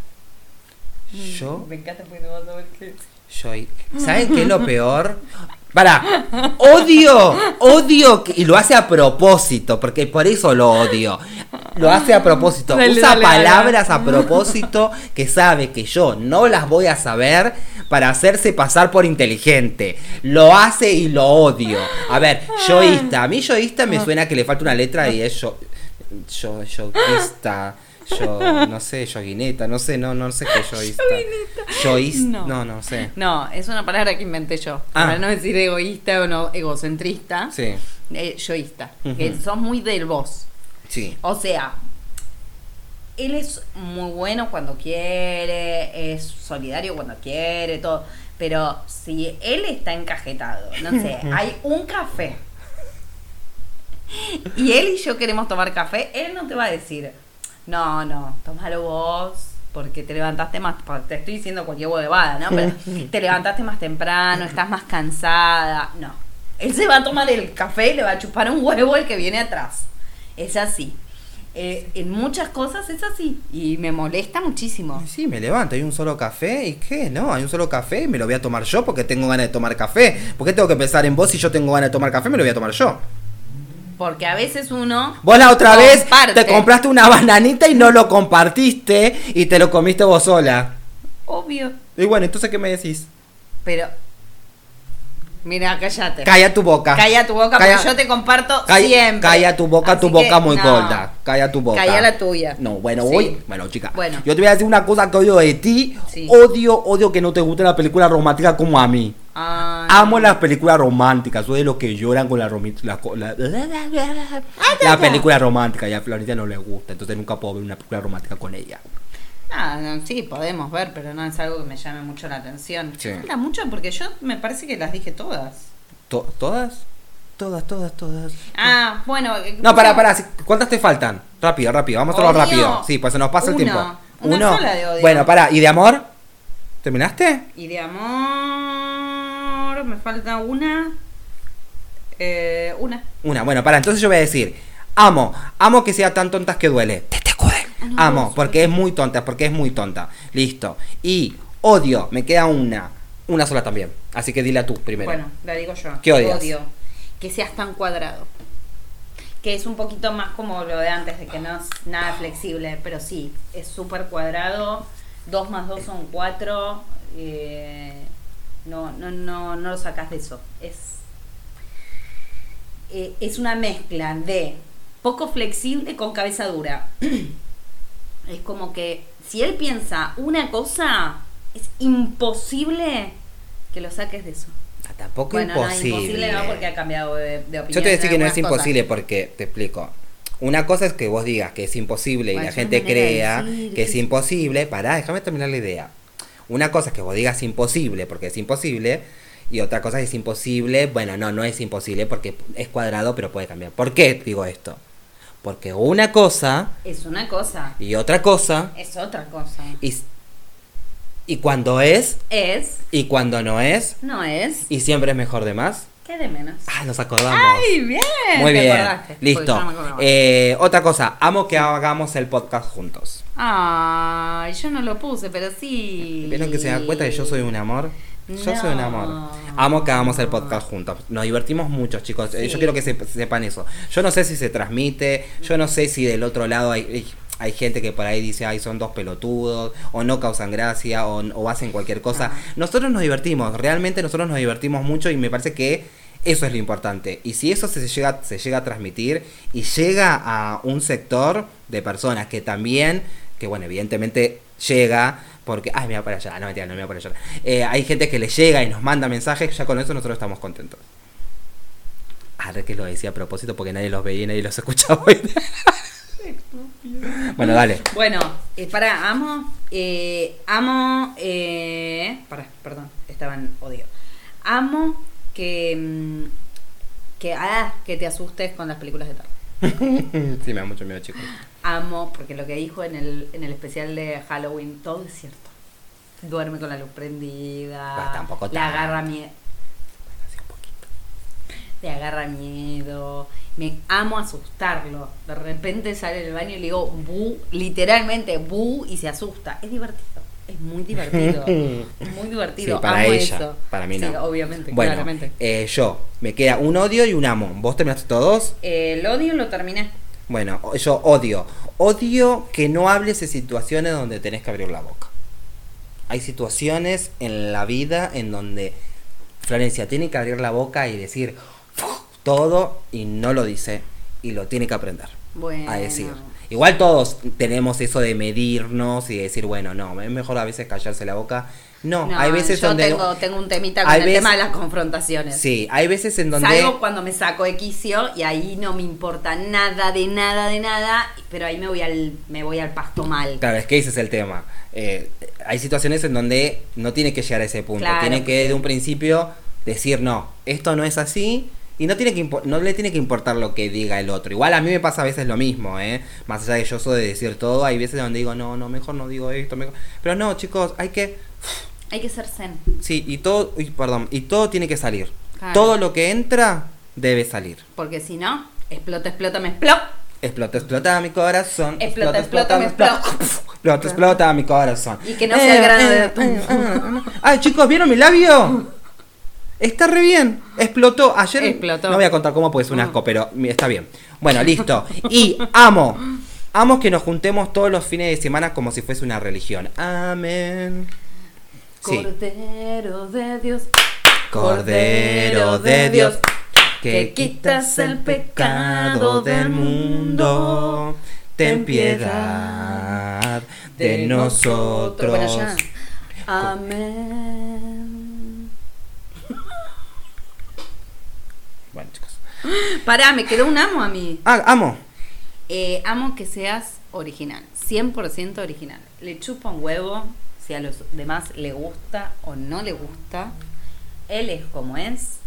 [SPEAKER 1] Yo,
[SPEAKER 2] Me encanta porque no vas a ver qué.
[SPEAKER 1] Yo, ¿saben qué es lo peor? Para, odio, odio, que- y lo hace a propósito, porque por eso lo odio. Lo hace a propósito,
[SPEAKER 2] Dale,
[SPEAKER 1] usa
[SPEAKER 2] dale, dale.
[SPEAKER 1] palabras a propósito que sabe que yo no las voy a saber para hacerse pasar por inteligente. Lo hace y lo odio. A ver, yoísta, a mí yoísta me suena que le falta una letra y es yo, yo, yoísta, Yo, no sé, yoguineta, no sé, no, no sé qué yoísta. [LAUGHS] Yoísta.
[SPEAKER 2] No.
[SPEAKER 1] No, no sé.
[SPEAKER 2] No, es una palabra que inventé yo.
[SPEAKER 1] Ah.
[SPEAKER 2] Para no decir egoísta o no egocentrista.
[SPEAKER 1] Sí,
[SPEAKER 2] eh, yoísta.
[SPEAKER 1] Ujú.
[SPEAKER 2] Que sos muy del vos.
[SPEAKER 1] sí.
[SPEAKER 2] O sea, él es muy bueno cuando quiere, es solidario cuando quiere, todo. Pero si él está encajetado, no sé, [LAUGHS] hay un café. Y él y yo queremos tomar café, él no te va a decir, no, no, tomalo vos, porque te levantaste más, te estoy diciendo cualquier huevada, ¿no? Pero [LAUGHS] te levantaste más temprano, estás más cansada. No. Él se va a tomar el café y le va a chupar un huevo el que viene atrás. Es así. Eh, en muchas cosas es así. Y me molesta muchísimo.
[SPEAKER 1] Sí, me levanto, hay un solo café y qué, no, hay un solo café y me lo voy a tomar yo porque tengo ganas de tomar café. ¿Por qué tengo que pensar en vos si yo tengo ganas de tomar café? Me lo voy a tomar yo.
[SPEAKER 2] Porque a veces uno.
[SPEAKER 1] Vos la otra vez te compraste una bananita y no lo compartiste y te lo comiste vos sola.
[SPEAKER 2] Obvio.
[SPEAKER 1] Y bueno, entonces ¿qué me decís?
[SPEAKER 2] Pero. Mira, cállate.
[SPEAKER 1] Calla tu boca.
[SPEAKER 2] Calla tu boca,
[SPEAKER 1] Calla-
[SPEAKER 2] porque yo te comparto
[SPEAKER 1] Calla,
[SPEAKER 2] siempre.
[SPEAKER 1] calla tu boca, tu boca
[SPEAKER 2] que,
[SPEAKER 1] muy
[SPEAKER 2] no.
[SPEAKER 1] gorda. Calla tu boca.
[SPEAKER 2] Calla la tuya.
[SPEAKER 1] No, bueno,
[SPEAKER 2] Sí.
[SPEAKER 1] voy. Bueno, chica.
[SPEAKER 2] Bueno.
[SPEAKER 1] Yo te voy a decir una cosa que odio de ti.
[SPEAKER 2] Sí.
[SPEAKER 1] Odio, odio que no te guste la película romántica como a mí.
[SPEAKER 2] Ay.
[SPEAKER 1] Amo las películas románticas, soy de los que lloran con la, romi- la, la, la película romántica y a Florencia no le gusta, entonces nunca puedo ver una película romántica con ella.
[SPEAKER 2] Ah, no, sí, podemos ver, pero no es algo que me llame mucho la atención.
[SPEAKER 1] Sí.
[SPEAKER 2] Falta mucho porque yo me parece que las dije todas.
[SPEAKER 1] To- ¿Todas? Todas, todas, todas.
[SPEAKER 2] Ah, bueno. eh,
[SPEAKER 1] No, pará, si- ¿cuántas te faltan? Rápido, rápido, vamos a hacerlo rápido. Sí, pues se nos pasa el tiempo.
[SPEAKER 2] Una sola de odio.
[SPEAKER 1] Bueno, pará, ¿y de amor? ¿Terminaste?
[SPEAKER 2] Y de amor. Me falta una. Eh, una.
[SPEAKER 1] Una, bueno, para, entonces yo voy a decir, amo, amo que sea tan tontas que duele. Te te.
[SPEAKER 2] Ah, no,
[SPEAKER 1] Amo,
[SPEAKER 2] no,
[SPEAKER 1] porque es muy tonta, porque es muy tonta. Listo. Y odio, me queda una. Una sola también. Así que dila tú primero.
[SPEAKER 2] Bueno, la digo yo.
[SPEAKER 1] ¿Qué odias?
[SPEAKER 2] Odio que seas tan cuadrado. Que es un poquito más como lo de antes, de que no es nada flexible, pero sí, es súper cuadrado. Dos más dos son cuatro. eh, no, no, no, no lo sacas de eso. Es, eh, es una mezcla de poco flexible con cabeza dura. [CLEARS THROAT] es como que si él piensa una cosa, es imposible que lo saques de eso.
[SPEAKER 1] Ah, Tampoco
[SPEAKER 2] bueno,
[SPEAKER 1] imposible.
[SPEAKER 2] no, imposible no, porque ha cambiado de, de opinión.
[SPEAKER 1] Yo te voy a decir que no es imposible porque te explico. Una cosa es que vos digas que es imposible y
[SPEAKER 2] Bueno,
[SPEAKER 1] la gente crea
[SPEAKER 2] decir,
[SPEAKER 1] que es imposible. Pará, déjame terminar la idea. Una cosa es que vos digas imposible porque es imposible. Y otra cosa es imposible. Bueno, no, no es imposible porque es cuadrado, pero puede cambiar. ¿Por qué digo esto? Porque una cosa.
[SPEAKER 2] Es una cosa,
[SPEAKER 1] y otra cosa.
[SPEAKER 2] es otra cosa.
[SPEAKER 1] Y, y cuando es
[SPEAKER 2] Es,
[SPEAKER 1] y cuando no es.
[SPEAKER 2] no es,
[SPEAKER 1] Y siempre es mejor de más.
[SPEAKER 2] ¿Qué de menos?
[SPEAKER 1] Ah, nos acordamos.
[SPEAKER 2] ¡Ay, bien!
[SPEAKER 1] Muy bien,
[SPEAKER 2] acordaste,
[SPEAKER 1] listo.
[SPEAKER 2] no.
[SPEAKER 1] Eh, otra cosa, amo que hagamos el podcast juntos.
[SPEAKER 2] Ay, yo no lo puse, pero sí.
[SPEAKER 1] ¿Vieron que se dan cuenta que yo soy un amor? Yo soy un amor. Amo que hagamos el podcast juntos. Nos divertimos mucho, chicos. Eh,
[SPEAKER 2] Sí.
[SPEAKER 1] Yo quiero que se- sepan eso. Yo no sé si se transmite, yo no sé si del otro lado hay, hay- gente que por ahí dice, ay, son dos pelotudos, o no causan gracia, o, o hacen cualquier cosa.
[SPEAKER 2] No.
[SPEAKER 1] Nosotros nos divertimos, realmente nosotros nos divertimos mucho y me parece que eso es lo importante. Y si eso se llega, se llega a transmitir y llega a un sector de personas que también, que bueno, evidentemente llega, porque, ay, me va para allá, no mentira, no me va para allá. Eh, hay gente que le llega y nos manda mensajes, ya con eso nosotros estamos contentos. Ah, que lo decía a propósito porque nadie los veía y nadie los escuchaba. [LAUGHS] bueno, dale.
[SPEAKER 2] Bueno, eh, pará, amo. Eh, amo. Eh, pará, perdón, estaba en odio. Amo que. mm, Que, ah, que te asustes con las películas de terror. [LAUGHS]
[SPEAKER 1] sí, me da mucho miedo, chicos.
[SPEAKER 2] Amo, porque lo que dijo en el, en el especial de Halloween, todo es cierto. Duerme con la luz prendida.
[SPEAKER 1] Pues tampoco tan-
[SPEAKER 2] agarra miedo. Le agarra miedo. Me amo asustarlo. De repente sale del baño y le digo bu, literalmente bu, y se asusta. Es divertido. Es muy divertido. [LAUGHS] muy divertido.
[SPEAKER 1] Sí, para
[SPEAKER 2] amo
[SPEAKER 1] ella,
[SPEAKER 2] eso.
[SPEAKER 1] para mí
[SPEAKER 2] Sí,
[SPEAKER 1] no.
[SPEAKER 2] obviamente,
[SPEAKER 1] Bueno,
[SPEAKER 2] claramente.
[SPEAKER 1] eh, yo, me queda un odio y un amo. ¿Vos terminaste todos?
[SPEAKER 2] El odio lo terminé.
[SPEAKER 1] Bueno, yo odio. Odio que no hables en situaciones donde tenés que abrir la boca. Hay situaciones en la vida en donde Florencia tiene que abrir la boca y decir todo y no lo dice y lo tiene que aprender
[SPEAKER 2] Bueno.
[SPEAKER 1] a decir. Igual todos tenemos eso de medirnos y decir, bueno, no, es mejor a veces callarse la boca. No,
[SPEAKER 2] No,
[SPEAKER 1] hay veces
[SPEAKER 2] yo
[SPEAKER 1] donde...
[SPEAKER 2] tengo, tengo un temita con el
[SPEAKER 1] veces-
[SPEAKER 2] tema de las confrontaciones.
[SPEAKER 1] Sí, hay veces en donde...
[SPEAKER 2] Salgo cuando me saco de quicio y ahí no me importa nada de nada de nada, pero ahí me voy al me voy al pasto mal.
[SPEAKER 1] Claro, es que ese es el tema. Eh, hay situaciones en donde no tiene que llegar a ese punto.
[SPEAKER 2] Claro,
[SPEAKER 1] tiene que de un principio decir, no, esto no es así. Y no, tiene que no le tiene que importar lo que diga el otro. Igual a mí me pasa a veces lo mismo, ¿eh? Más allá de yo soy de decir todo, hay veces donde digo, no, no, mejor no digo esto. mejor-". Pero no, chicos, hay que...
[SPEAKER 2] Hay que ser zen.
[SPEAKER 1] Sí, y todo, uy, perdón, y todo tiene que salir.
[SPEAKER 2] Claro.
[SPEAKER 1] Todo lo que entra debe salir.
[SPEAKER 2] Porque si no, explota, explota, me explota.
[SPEAKER 1] Explota, explota mi corazón.
[SPEAKER 2] Explota, explota, me explota.
[SPEAKER 1] Explota, explota mi corazón.
[SPEAKER 2] Y que no sea el grano de tu-
[SPEAKER 1] Ay, chicos, ¿vieron mi labio? Está re bien. Explotó. Ayer.
[SPEAKER 2] Explotó.
[SPEAKER 1] No voy a contar cómo, porque es un
[SPEAKER 2] Mm.
[SPEAKER 1] asco, pero está bien. Bueno, listo. Y amo. Amo que nos juntemos todos los fines de semana como si fuese una religión. Amén. Sí.
[SPEAKER 2] Cordero de Dios.
[SPEAKER 1] Cordero de Dios, que quitas el pecado del mundo, ten piedad de nosotros.
[SPEAKER 2] Amén.
[SPEAKER 1] Bueno, chicos. [LAUGHS]
[SPEAKER 2] Pará, me quedó un amo a mí.
[SPEAKER 1] Ah, amo.
[SPEAKER 2] Eh, amo que seas original, 100% original. Le chupa un huevo si a los demás le gusta o no le gusta. Él es como es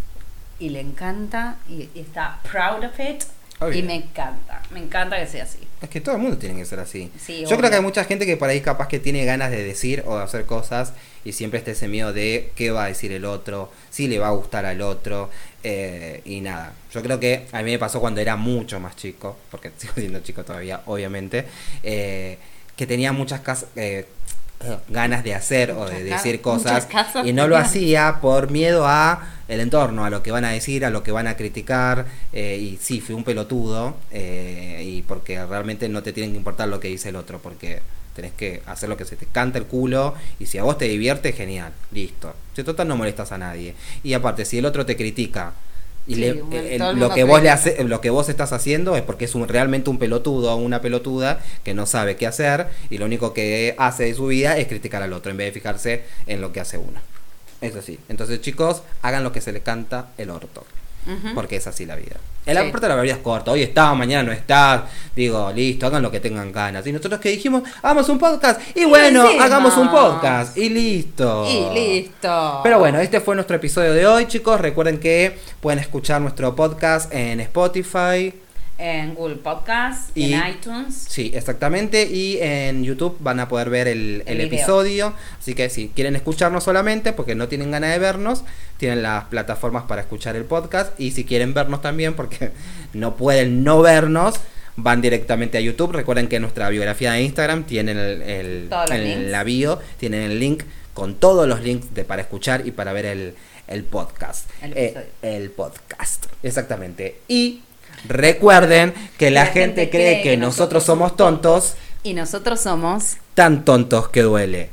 [SPEAKER 2] y le encanta y, y está proud of it.
[SPEAKER 1] Obvio.
[SPEAKER 2] Y me encanta, me encanta que sea así.
[SPEAKER 1] Es que todo el mundo tiene que ser así.
[SPEAKER 2] Sí,
[SPEAKER 1] Yo
[SPEAKER 2] obvio.
[SPEAKER 1] creo que hay mucha gente que por ahí capaz que tiene ganas de decir o de hacer cosas y siempre está ese miedo de qué va a decir el otro, si le va a gustar al otro eh, y nada. Yo creo que a mí me pasó cuando era mucho más chico, porque [LAUGHS] sigo siendo chico todavía, obviamente, eh, que tenía muchas eh, ganas de hacer o de decir cosas y no lo hacía por miedo a el entorno, a lo que van a decir, a lo que van a criticar eh, y sí, fui un pelotudo eh, y porque realmente no te tienen que importar lo que dice el otro porque tenés que hacer lo que se te canta el culo y si a vos te divierte, genial, listo. Si total no molestas a nadie. Y aparte, si el otro te critica y
[SPEAKER 2] Sí,
[SPEAKER 1] le- el-
[SPEAKER 2] el
[SPEAKER 1] lo que vos le hace, lo que vos estás haciendo es porque es un, realmente un pelotudo o una pelotuda que no sabe qué hacer y lo único que hace de su vida es criticar al otro en vez de fijarse en lo que hace uno. Eso sí. Entonces, chicos, hagan lo que se les canta el orto. Porque es así la vida. El
[SPEAKER 2] Sí.
[SPEAKER 1] aparte la vida es corta. Hoy está, mañana no está. Digo, listo, hagan lo que tengan ganas. Y nosotros que dijimos, hagamos un podcast. Y bueno, hagamos un podcast. Y listo.
[SPEAKER 2] Y listo.
[SPEAKER 1] Pero bueno, este fue nuestro episodio de hoy, chicos. Recuerden que pueden escuchar nuestro podcast en Spotify.
[SPEAKER 2] En Google Podcast,
[SPEAKER 1] Y-
[SPEAKER 2] en iTunes.
[SPEAKER 1] Sí, exactamente. Y en YouTube van a poder ver el, el
[SPEAKER 2] El video.
[SPEAKER 1] episodio. Así que si quieren escucharnos solamente, porque no tienen ganas de vernos, tienen las plataformas para escuchar el podcast. Y si quieren vernos también, porque [LAUGHS] no pueden no vernos, van directamente a YouTube. Recuerden que nuestra biografía de Instagram tienen el, el- la bio, tienen el link con todos los links de, para escuchar y para ver el, el podcast.
[SPEAKER 2] El
[SPEAKER 1] Eh, el podcast, exactamente. Y recuerden que la, gente, cree que nosotros somos tontos,
[SPEAKER 2] Y nosotros somos
[SPEAKER 1] tan tontos que duele.